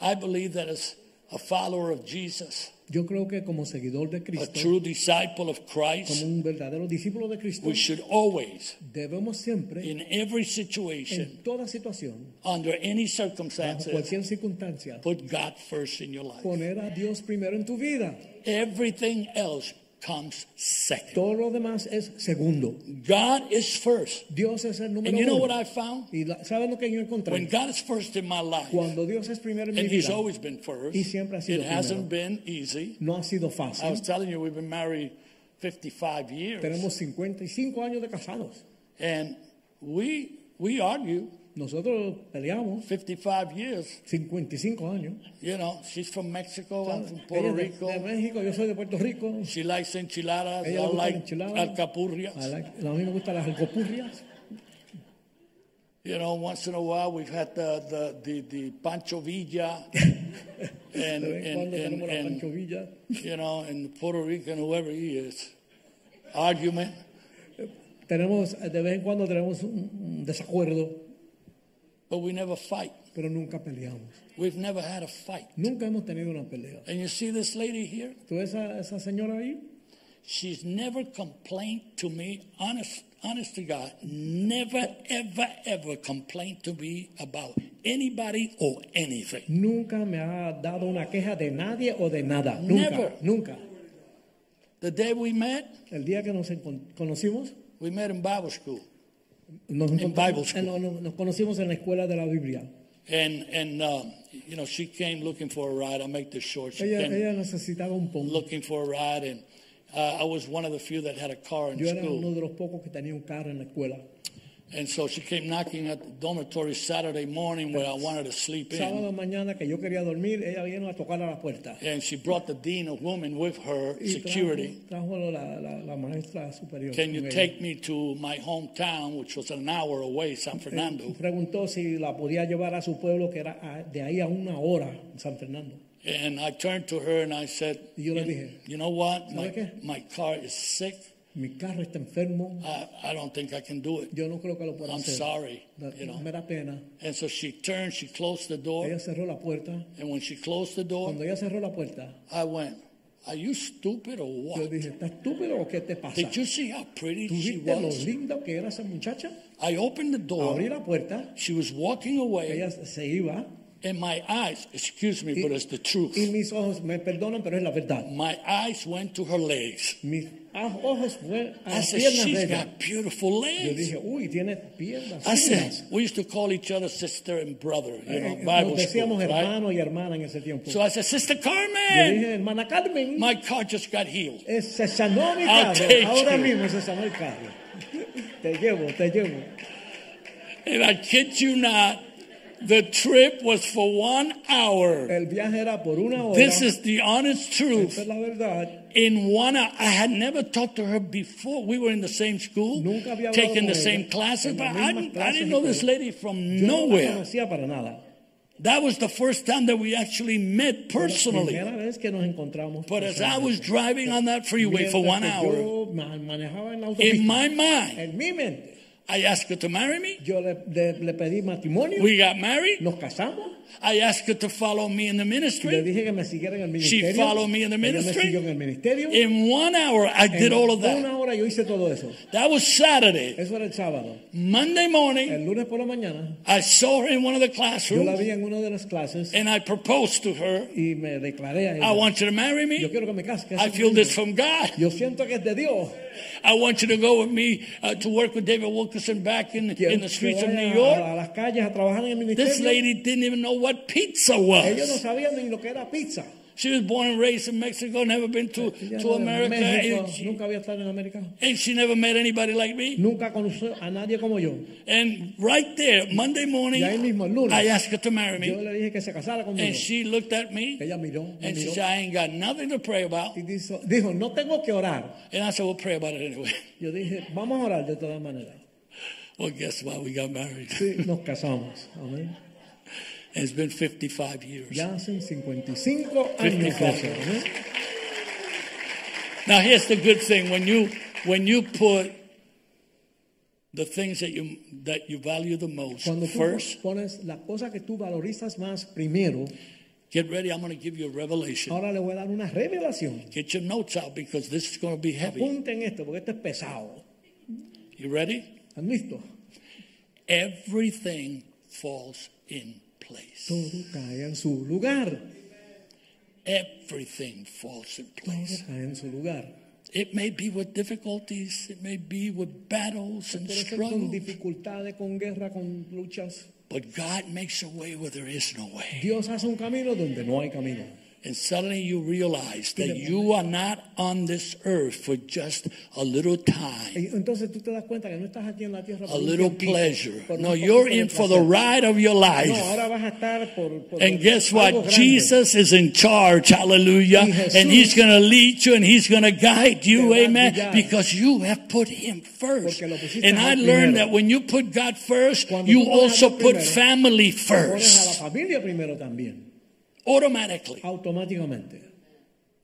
I believe that as a follower of Jesus, Yo creo que como seguidor de Cristo, a true disciple of Christ, como un verdadero discípulo de Cristo, we should always, debemos siempre, in every situation, en toda situación, under any bajo circumstances, cualquier circunstancia, put God first in your life. poner a Dios primero en tu vida. Everything else comes second. Todo lo demás es segundo. God is first. Dios es el número And you know what I found? Y la- ¿sabes lo que yo encontré? When God is first in my life, Cuando Dios es primero en mi and He's always been first, Y siempre ha sido it hasn't been easy. no ha sido fácil. I was telling you, we've been married 55 years. Tenemos 55 años de casados. And we, we argue Nosotros peleamos 55 years. 55 años. You know, she's from Mexico, I'm from Ella Puerto de, Rico. de México, yo soy de Puerto Rico. She likes enchiladas. Ella I like enchiladas. alcapurrias. A, la- a mí me gustan las alcopurrias. You know, once in a while we've had the, the, the, the Pancho Villa and, and, and, and, panchovilla. you know, and Puerto Rican, whoever he is, argument. Tenemos, de vez en cuando tenemos un desacuerdo, But we never fight. pero nunca peleamos. We've never had a fight. Nunca hemos tenido una pelea. And you see this lady here? ¿Tú esa, esa señora ahí? She's never complained to me, honest, honest to God, never, ever, ever complained to me about anybody or anything. Nunca me ha dado una queja de nadie o de nada. Nunca. Never. Nunca. The day we met, El día que nos conocimos, we met in Bible school. Nos, In Bible school. eh, no, no, nos conocimos en la escuela de la Biblia. And, and um, you know, she came looking for a ride. I'll make this short. She Ella, came ella necesitaba un poco. looking for a ride, and uh, I was one of the few that had a car in Yo era uno school. de los pocos que tenía un carro en la escuela. And so she came knocking at the dormitory Saturday morning where I wanted to sleep Sábado in. mañana que yo quería dormir, ella vino a tocar a la puerta. And she brought the dean of women with her, Y security. Trajo, la, la, la maestra superior. Can you take me to my hometown, which was an hour away, San Fernando? Preguntó si la podía llevar a su pueblo, que era de ahí a una hora, San Fernando. And I turned to her and I said, yo le you, dije, you know what? My, my car is sick. Mi carro está enfermo, I, I don't think I can do it. yo no creo que lo pueda I'm hacer. sorry, Da- you know. Me da pena. And so she turned, she closed the door, Ella cerró la puerta. and when she closed the door, Cuando ella cerró la puerta, I went, Are you stupid or yo what? dije, ¿estás estúpido o qué te pasa? Did you see how pretty ¿Tú she viste lo was? que era esa muchacha? I opened the Abrí door, la puerta, she was walking away, ella se iba and my eyes, excuse me, but it's the truth. y mis ojos, me perdonan, pero es la verdad. My eyes went to her legs. Mis ojos fueron a I said, She's got beautiful Yo legs. dije, uy, tiene piernas. I said, we used to call each other sister and brother, you know, Eh, Bible Nos school, right? hermano y hermana en ese tiempo. So I said, Sister Carmen, dije, my car just got healed. eh, se sanó mi I'll carro. take Ahora you. mismo se sanó el carro. te llevo, te llevo. And I kid you not, the trip was for one hour. El viaje era por una hora. This is the honest truth. Esa es la verdad. In one hour, I had never talked to her before. We were in the same school, taking the same classes, but I didn't, I didn't know this lady from nowhere. para nada. That was the first time that we actually met personally. vez que nos. But as I was driving on that freeway for one hour, Yo ma- manejaba en la in my mind, en mi mente, I asked her to marry me. yo le, le- le pedí matrimonio. We got married. nos casamos. I asked her to follow me in the ministry. Le ministry. dije que me siguiera en el ministerio. She followed me in the Ella me ministry. siguió en el ministerio. In one hour, I did all of that. Una hora yo hice todo eso. That was Saturday. Eso era el sábado. Monday morning, El lunes por la mañana, I saw her in one of the classrooms. yo la vi en una de las clases and I proposed to her. y me declaré a I ella. I want you to marry me. Yo quiero que me case. que I feel this from God. Yo siento que es de Dios. I want you to go with me uh, to work with David Wilkerson back in, in the streets of New York. a las calles a trabajar en el ministerio. This lady didn't even know what pizza Ellos no was. sabían ni lo que era pizza. She was born and raised in Mexico, never been to, Ella to America. México, And she, nunca había estado en América. and she never met anybody like me. Nunca conoció a nadie como yo. And right there, Monday morning, mismo, lunes, I asked her to marry Yo me. le dije que se casara conmigo. And she looked at me Ella miró, me and she said, I ain't got nothing to pray about. y dijo, dijo, no tengo que orar. And I said, We'll pray about it anyway. Yo dije, vamos a orar de todas maneras. Well, guess what? We got married. Sí, nos casamos. Amén. It's been 55 years. Ya hacen 55 años 55. eso. amén. ¿eh? Now, here's the good thing when you when you put the things that you that you value the most Cuando tú first, pones la cosa que tú valorizas más primero, get ready. I'm going to give you a revelation. ahora le voy a dar una revelación. Get your notes out because this is going to be heavy. Apunten esto porque esto es pesado. You ready? ¿Están listos? Everything falls in place. Todo cae en su lugar. Everything falls in Todo place. cae en su lugar. It may be with difficulties, it may be with battles and Puede ser con struggles, dificultades, con guerra, con luchas. but God makes a way where there is no way. Dios hace un camino donde no hay camino. And suddenly you realize that you are not on this earth for just a little time, Y Entonces tú te das cuenta que no estás aquí en la tierra a little pleasure. No, you're in for the ride of your life. ahora vas a estar por, por And guess what? Jesus is in charge. Hallelujah. And he's going to lead you and he's going to guide you. te va a Amen. Because you have put him first. Porque lo pusiste And I learned that when you put God first, you tú pones a also put family Pones a la first. Primero Automatically. automáticamente.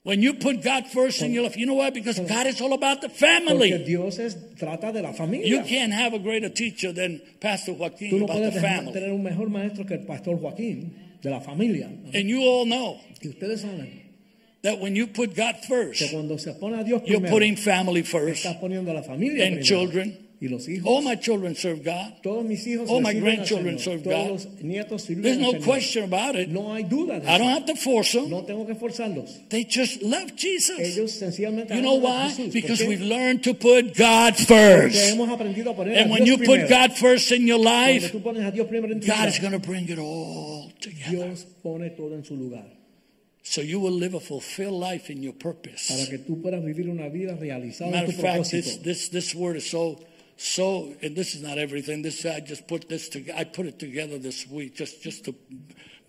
When you put God first in your life, you know why? Because God is all about the Porque family. Dios es, trata de la familia. You can't have a greater teacher than Pastor Tú Joaquin no about puedes the family. tener un mejor maestro que el pastor Joaquín de la familia. And you all know Y ustedes saben that when you put God que first, cuando se pone a Dios you're putting family first. estás poniendo a la familia And primero. children. Y los hijos. All my children serve God. Todos mis hijos all my grandchildren serve God. Todos los nietos sirven There's no question about it. No hay duda I don't have to force them. No tengo que forzarlos. They just love Jesus. Ellos sencillamente You know why? Jesús. ¿Por Because we've learned to put God first. hemos aprendido a poner a And when you put. God first in your life, tú pones a Dios primero en tu God is going to bring it all together. Dios pone todo en su lugar So you will live a fulfilled life in your purpose. para que tú puedas vivir una vida realizada en Matter tu of fact, propósito. this, this, this word is so, so, and this is not everything. This, I just put this together. I put it together this week just, just to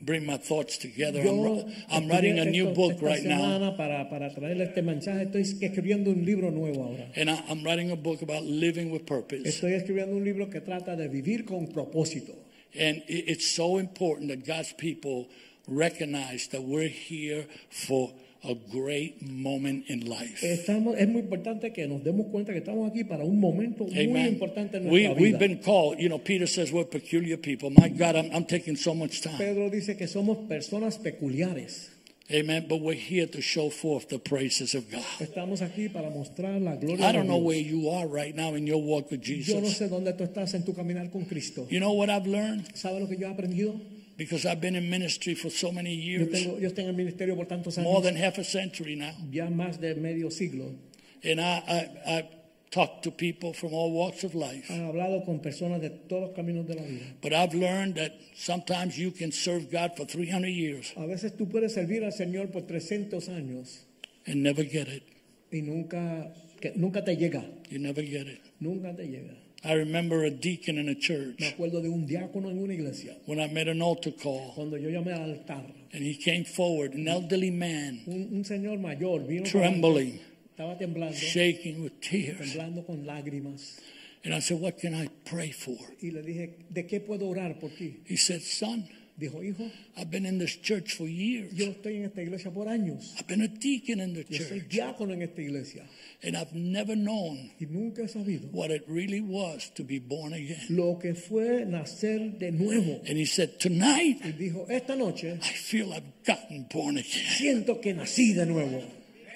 bring my thoughts together. I'm, I'm writing a new book right now. para, para traerle este mensaje. Estoy escribiendo un libro nuevo ahora. And I, I'm writing a book about living with purpose. Estoy escribiendo un libro que trata de vivir con propósito. And it- it's so important that God's people recognize that we're here for a great moment in life. Estamos, es muy importante que nos demos cuenta que estamos aquí para un momento muy importante en We, nuestra we've been called, you know, Peter says we're peculiar people. My God, I'm, I'm taking so much time. Pedro dice que somos personas peculiares. Amen. But we're here to show forth the praises of God. Estamos aquí para mostrar la gloria I don't know where you are right now in your walk with Yo no Jesus. sé dónde tú estás en tu caminar con Cristo. You know what I've learned? ¿Sabes lo que yo he aprendido? Because I've been in ministry for so many Yo, years, tengo, yo en el ministerio por tantos more than half a century now. ya más de medio siglo. And I, I, I talk to people from all walks of life. Hablado con personas de todos los caminos de la vida. But I've learned that sometimes you can serve God for 300 years A veces tú puedes servir al Señor por 300 años and never get it. y nunca, que, nunca te llega. You never get it. Nunca te llega. I remember a deacon in a Me church acuerdo de un diácono en una iglesia. when I made an altar call Cuando yo llamé al altar, and he came forward, an elderly man, un, un señor mayor vino. trembling, Estaba temblando, shaking with tears. temblando con lágrimas. And I said, What can I pray for? Y le dije, ¿de qué puedo orar por ti? He said, Son, Dijo, hijo, I've been in this church for years. yo estoy en esta iglesia por años. I've been a deacon in the Yo soy church. diácono en esta iglesia. And I've never known Y nunca he sabido what it really was to be born again. lo que fue nacer de nuevo. And he said, Tonight, Y dijo, esta noche I feel I've gotten born again. siento que nací de nuevo.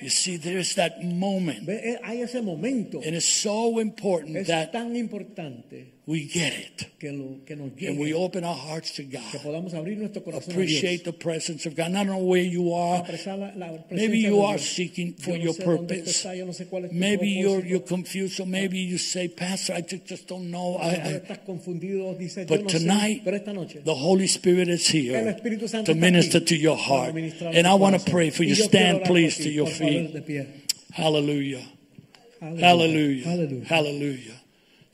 You see, there's that moment. Ve, eh, Hay ese momento. And it's so important Es that tan importante we get it. que, lo, que nos And we open our hearts to que God. podamos abrir nuestro corazón a Appreciate the presence of God. I don't know where you are. La- la Maybe you are seeking for no your purpose. estás, yo no sé Maybe you're, you're confused, so maybe you say, Pastor, I just, just don't know. I, A lo mejor I, estás confundido, dices, yo but tonight, pero esta noche the Holy Spirit is here to minister to your heart. And I want to pray for you. Stand, please, to your feet. Hallelujah. Hallelujah. Hallelujah.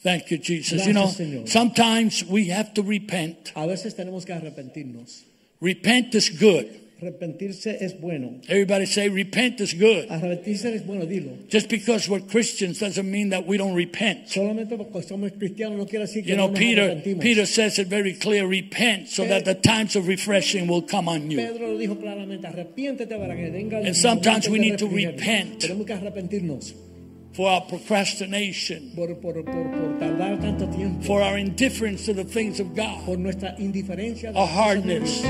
Thank you, Jesus. Gracias, you know, Señor. sometimes we have to repent. A veces tenemos que arrepentirnos. Repent is good. Arrepentirse es bueno. Everybody say, repent is good. Arrepentirse es bueno, dilo. Just because we're Christians doesn't mean that we don't repent. Solamente porque somos cristianos no quiere decir que You know, no nos Peter. Peter says it very clear, repent so that the times of refreshing will come on you. Pedro lo dijo claramente, arrepiéntete para que venga el And sometimes we need to repent. Tenemos que arrepentirnos For our procrastination, por, por, por, por tardar tanto tiempo, for our indifference to the things of God, por nuestra indiferencia, our las cosas de hardness.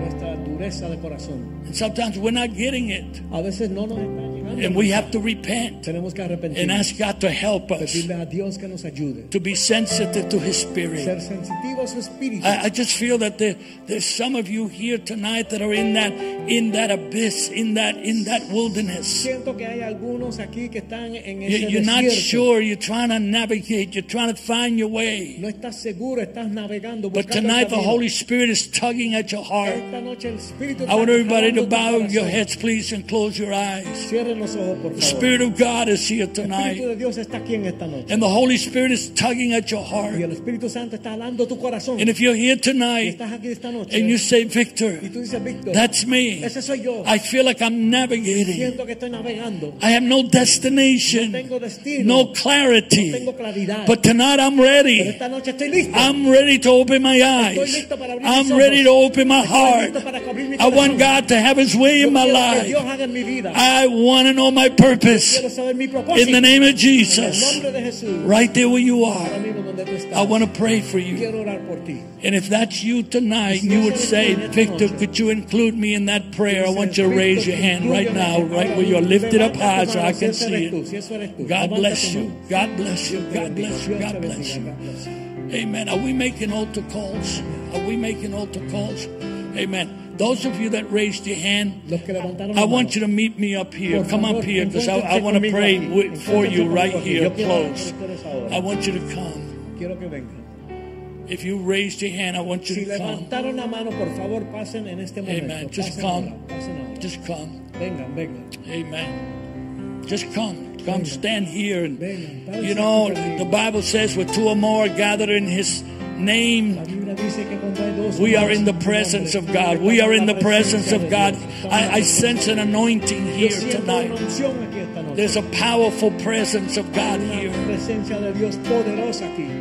Nuestra dureza de corazón. And sometimes we're not getting it. A veces no nos está llegando. And we have to repent Tenemos que and ask God to help us Pedirle a Dios que nos ayude. to be sensitive to His Ser Spirit. sensitivo a su espíritu. I, I just feel that there, there's some of you here tonight that are in that in that abyss, in that in that wilderness. Siento que hay algunos aquí que están en You- ese You're not sure. You're trying to navigate. You're trying to find your way. No estás seguro, estás navegando. But tonight the. Holy Spirit is tugging at your heart. Esta noche el Espíritu I want everybody to bow your heads, please, and close your eyes. Los ojos, por The. Spirit of God is here El Espíritu tonight. de Dios está aquí en esta noche. And the Holy Spirit is tugging at your Y heart. el Espíritu Santo está jalando tu corazón. And if you're here tonight estás aquí esta noche. and you say, y Victor, tú dices, Víctor, that's me. ese soy yo. I feel like I'm navigating. Siento que estoy navegando. I have no No destination, tengo destino. no no clarity. tengo claridad. But tonight I'm Pero ready. esta noche estoy listo. I'm ready to open my Estoy eyes. listo para abrir I'm mis ready to open my Estoy heart. listo para abrir mi I want. God to have His way Yo in my quiero que Dios life. haga en mi vida. I want to know my purpose. Quiero saber mi propósito. In the name of Jesus. nombre de Jesús. Right there where you are. mismo donde tú estás. I want to pray for you. Quiero orar por ti. And if that's you tonight, you would say, Victor, could you include me in that prayer? I want you to raise your hand right now, right where you're lifted up high so I can see it. God bless you. God bless you. God bless you. God bless you. Amen. Are we making altar calls? Are we making altar calls? Amen. Those of you that raised your hand, Los que levantaron I want you to meet me up here. Come up here because I, I want to pray with, for you right here, Yo quiero orar por close. I want you to come. Quiero que vengan. If you raised your hand, I want you Si to come. levantaron la mano, favor, pasen en este momento. Amen. Just Pasen come. ahora. Just come. Vengan, vengan. Amen. Just come. Come stand here. And, Vengan. you know, the Bible says, where two or more are gathered in His name, we are in the presence of God. We are in the presence of God. I, I sense an anointing here tonight. there's a powerful presence of God here.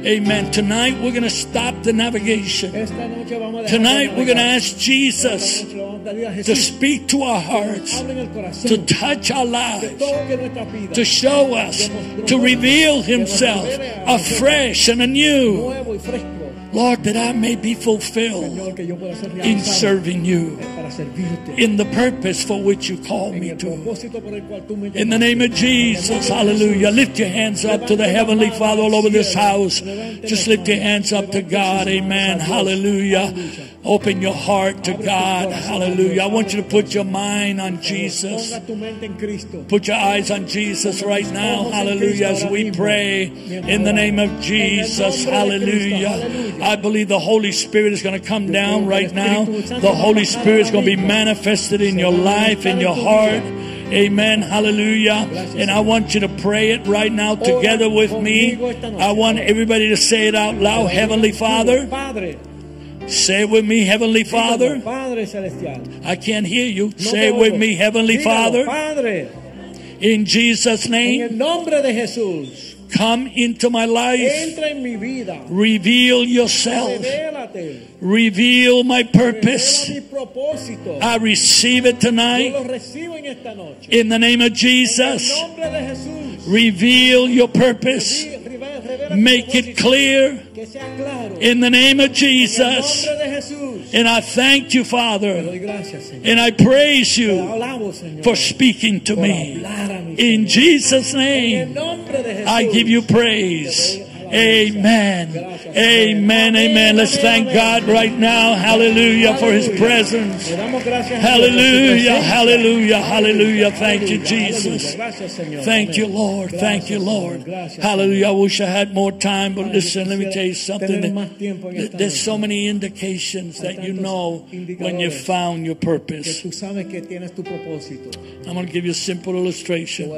Amen. Tonight we're going to stop the navigation. Tonight we're going to ask Jesus to speak to our hearts, to touch our lives, to show us, to reveal Himself afresh and anew. Nuevo y fresco. Lord, that I may be fulfilled Señor, que yo pueda ser in serving you, in the purpose for which you called me to. propósito por el cual tú me In the name of Jesus, hallelujah. Lift your hands up to the Heavenly Father all over this house. Just lift your hands up to God, amen, hallelujah. Open your heart to God, hallelujah. I want you to put your mind on Jesus. Ponga tu mente en Cristo. Put your eyes on Jesus right now, hallelujah, as we pray in the name of Jesus, hallelujah. I believe the Holy Spirit is going to come down right now. The Holy Spirit is going to be manifested in your life, in your heart. Amen. Hallelujah. And I want you to pray it right now together with me. I want everybody to say it out loud. Heavenly Father, say it with me, Heavenly Father. Padre celestial. I can't hear you. Say it with me, Heavenly Father. Padre, In Jesus' en name, el nombre de Jesús, come into my life. entra en mi vida. Reveal yourself. Reveal my purpose. I receive it tonight lo recibo en esta noche. in the name of Jesus. nombre de Jesús. Reveal your purpose. Re- revela- revela mi Make it clear Que sea claro. In the name of Jesus. nombre de Jesús. And I thank you, Father, doy gracias, Señor. and I praise you for speaking to me. hablar a mi In Jesus' name, nombre de Jesús. I give you praise. Amen. Amen. Amen. Let's thank God right now. Hallelujah for his presence. Le damos gracias a Dios por su Hallelujah. Hallelujah. Hallelujah. Thank you, Jesus. aleluya. Gracias, Señor. Thank you, Lord. Thank you, Lord. Hallelujah. I wish I had more time, but listen, let me tell you something. tener más tiempo en esta There's so many indications that you know when you found your purpose. tú sabes que tienes tu propósito. I'm going to give you a simple illustration.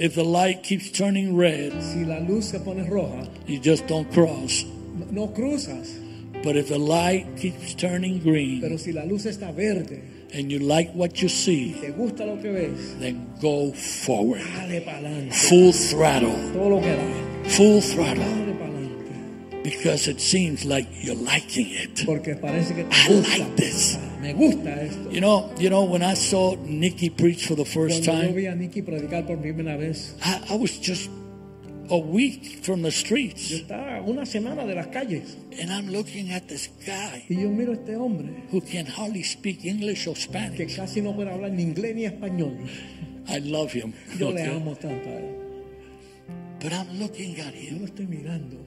Voy a dar una ilustración sencilla. If the light keeps turning red, Si la luz se pone roja, you just don't cross. no cruzas. But if the light keeps turning green Pero si la luz está verde, and you like what you see, te gusta lo que ves, then go forward. dale. Full throttle. Todo lo que da, Full throttle. dale. Because it seems like you're liking it. Porque parece que te I gusta. like this. Me gusta esto. You know, you know, when I saw Nicky preach for the first Cuando yo time, vi a Nicky predicar por primera vez, I, I was just a week from the yo streets. estaba una semana de las calles And I'm looking at this guy y yo miro a este hombre who can hardly speak English or que Spanish. casi no puede hablar ni inglés ni español. I love him. Yo le amo tanto. But I'm looking at Yo lo him estoy mirando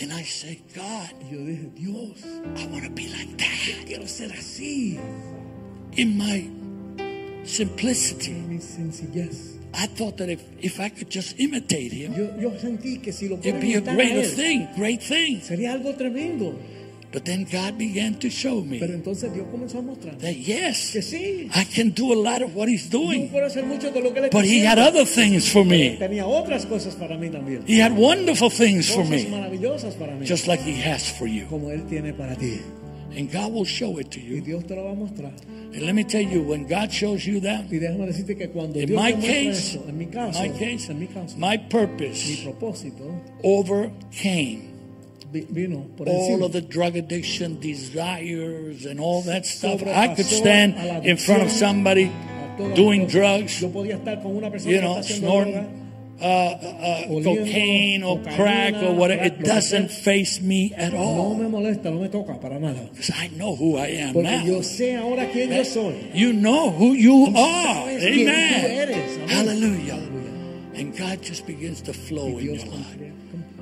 and I said, God, yo dije, Dios, I want to be like that. quiero ser así. In my simplicity, En mi sencillez. I thought that if, if I could just imitate him, Yo, yo sentí que si lo it'd be a greater él, thing, great thing. sería algo tremendo. But then God began to show Pero me entonces Dios comenzó a mostrar that yes, que sí, I can do a lot of what he's yo doing. puedo hacer mucho de lo que él But he had other things for me. Tenía otras cosas para mí también. He had wonderful things for me, maravillosas para mí. just like he has for you. como él tiene para ti. And God will show it to Y you. Dios te lo va a mostrar. And let me tell you, when God shows you that, Y déjame decirte que cuando in Dios my case, eso, en mi caso, my case, en mi caso, my mi purpose propósito overcame vino por all encima. of the drug addiction desires and all that stuff. I could stand in front of somebody doing drugs, Yo podía estar con una you know, snorting uh, uh, Oliendo cocaine or crack or whatever. It doesn't face me at no all. me molesta, no me toca para nada. Because I know who I am now. yo sé ahora quién yo soy. You know who you are. sabes quién tú Amen. Hallelujah. And God just begins to flow in your life.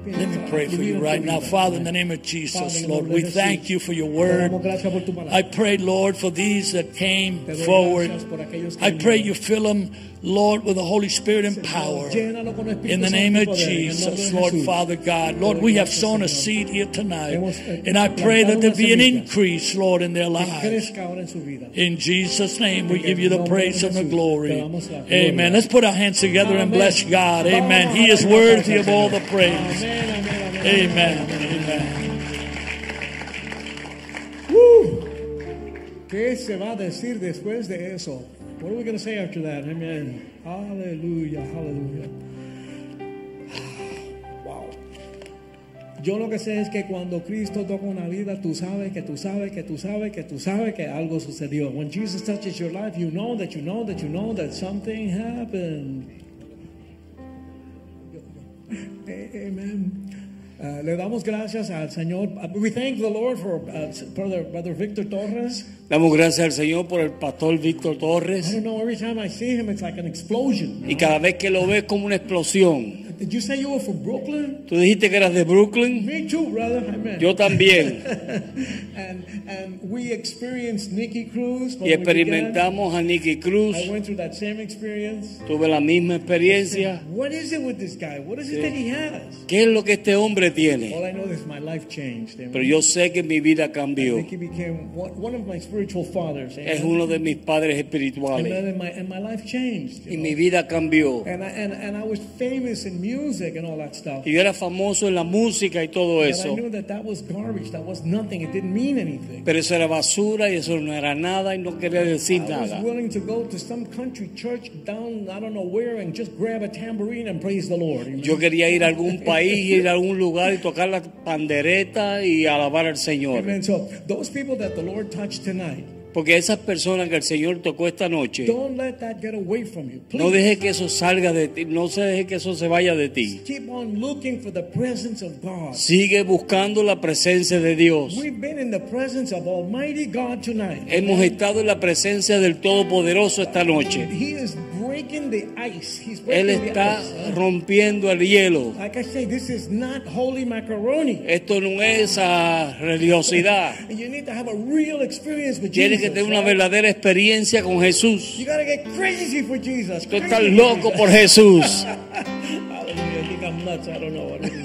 Let me pray for you right now. Father, in the name of Jesus, Lord, we thank you for your word. damos gracias por tu palabra. I pray, Lord, for these that came forward. gracias por aquellos que I pray you fill them, Lord, with the Holy Spirit and power. Llénalo con Espíritu In the name of poder, en el nombre Jesus, Lord Father God. Lord, we have sown a seed here tonight. Eh, And I pray that there be an increase, Lord, in their lives. crezca ahora en su vida. In Jesus' name, we give you the el nombre de praise and the glory. te damos la gloria. Amen. Let's put our hands together and bless God. Amen. He is worthy of all the praise. Amen. Amen. Uh, ¿Qué se va a decir después de eso? What are we going to say after that? Amen. Hallelujah, hallelujah. Wow. Yo lo que sé es que cuando Cristo toca una vida, tú sabes que tú sabes que tú sabes que tú sabes que algo sucedió. When Jesus touches your life, you know that you know that you know that something happened. Amen. Uh, le damos gracias al Señor. Uh, We thank the Lord for uh, brother, brother Victor Torres. Damos gracias al Señor por el pastor Víctor I Torres. don't know, every time I see him, it's like an explosion. Y cada vez que lo ves como una explosión. Did you say you were from Brooklyn? Tú dijiste que eras de Brooklyn. Me too, brother. Amen. Yo también. and and we experienced Nikki Cruz. Y experimentamos a Nicky Cruz. I went through that same experience. Tuve la misma experiencia. What is it with this guy? What is it that he has? ¿Qué es lo que este hombre All tiene? I know is my life changed. Amen. Pero yo sé que mi vida cambió. Nikki became one, of my spiritual fathers. Amen. Es uno de mis padres espirituales. And my, and my life changed. Y know. mi vida cambió. And I, and, and I was famous in music and all that stuff. Y yo era famoso en la música y todo But I eso. knew that that was garbage. That was nothing. It didn't mean anything. Pero eso era basura y eso no era nada y no quería decir I was nada. willing to go to some country church down, I don't know where, and just grab a tambourine and praise the Lord. Yo quería ir a algún país, ir a algún lugar y tocar la pandereta y alabar al Señor. Amen. So those people that the Lord touched tonight, Porque esas personas que el Señor tocó esta noche, don't let that get away from you. No deje que eso salga de ti, no se deje que eso se vaya de ti. keep on looking for the presence of God. Sigue buscando la presencia de Dios. We've been in the presence of Almighty God tonight. Hemos estado en la presencia del Todopoderoso esta noche. He is breaking the ice. He's Él breaking the está ice. rompiendo el hielo. Like I say, this is not holy macaroni. Esto no es esa religiosidad. You need to have a real experience with Tienes Jesus. que tener una right? verdadera experiencia con Jesús. You gotta get crazy for Jesus. Tú estás loco por Jesús. I think I'm nuts. I don't know what it is.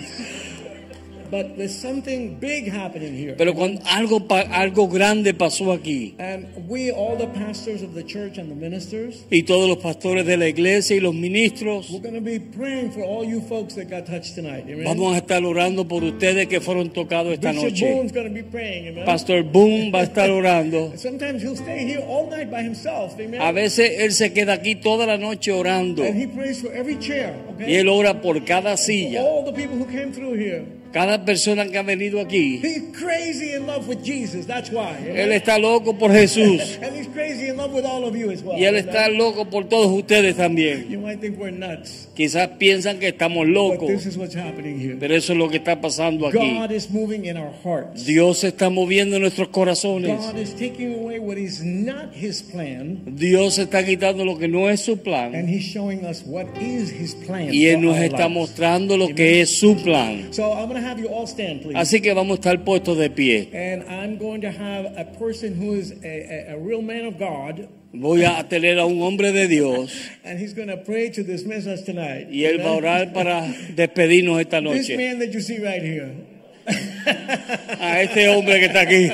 But there's something big happening here. Pero cuando algo, algo grande pasó aquí. And we, all the pastors of the church and the ministers, Y todos los pastores de la iglesia y los ministros we're going to be praying for all you folks that got touched tonight. Amen. vamos a estar orando por ustedes que fueron tocados esta Bishop noche. Boone's going to be praying. Amen. Pastor Boom va a estar orando. Sometimes he'll stay here all night by himself. Amen. A veces él se queda aquí toda la noche orando. And he prays for every chair. Okay. Y él ora por cada silla. All the people who came through here. Cada persona que ha venido aquí. He's crazy in love with Jesus. That's why. Él está loco por Jesús. and he's crazy in love with all of you as well. Y él está loco por todos ustedes también. You might think we're nuts, Quizás piensan que estamos but locos. this is what's happening here. Pero eso es lo que está pasando aquí. God is moving in our hearts. Dios está moviendo en nuestros corazones. God is taking away what is not His plan, Dios está quitando lo que no es su plan. and He's showing us what is His plan. Y Él nos está mostrando lo que es su plan. So I'm have you all stand, please. Así que vamos a estar puestos de pie. And I'm going to have a person who is a, a, a real man of God, Voy a tener a un hombre de Dios and he's going to pray to dismiss us tonight. y Él va a orar para despedirnos esta This noche. man that you see right here. A este hombre que está aquí.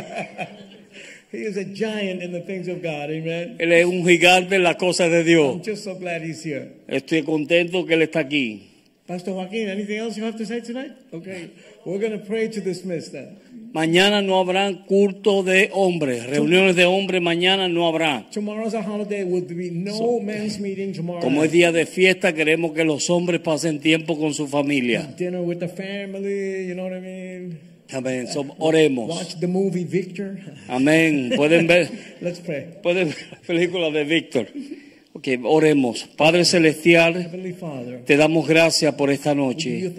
He is a giant in the things of God. Amen. Él es un gigante en las cosas de I'm Dios. just so glad he's here. Estoy contento que Él está aquí. Pastor Joaquin, anything else you have to say tonight? Okay. We're going to pray to dismiss that. Mañana no habrá culto de hombres, reuniones de hombres mañana no habrá. Tomorrow's a holiday. Will be no men's meeting tomorrow. Como es día de fiesta, queremos que los hombres pasen tiempo con su familia. Dinner with the family, you know what I mean? Amén. So, oremos. Watch the movie Victor. Amén. Pueden ver, Let's pray. pueden ver la película de Víctor. Okay, oremos. Padre Celestial, te damos gracias por esta noche.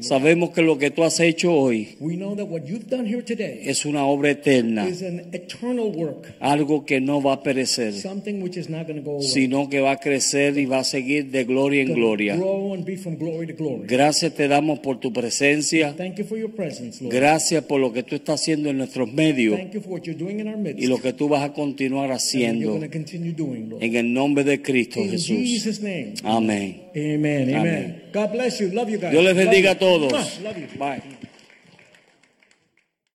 Sabemos que lo que tú has hecho hoy es una obra eterna, algo que no va a perecer, sino que va a crecer y va a seguir de gloria en gloria. Gracias te damos por tu presencia. Gracias por lo que tú estás haciendo en nuestros medios y lo que tú vas a continuar haciendo. En el nombre de Cristo In Jesús. Jesus' name. Amén. Amen. Amen. Amen. God bless you. Love you guys. Dios les bendiga a todos. Mwah. Love you. Bye.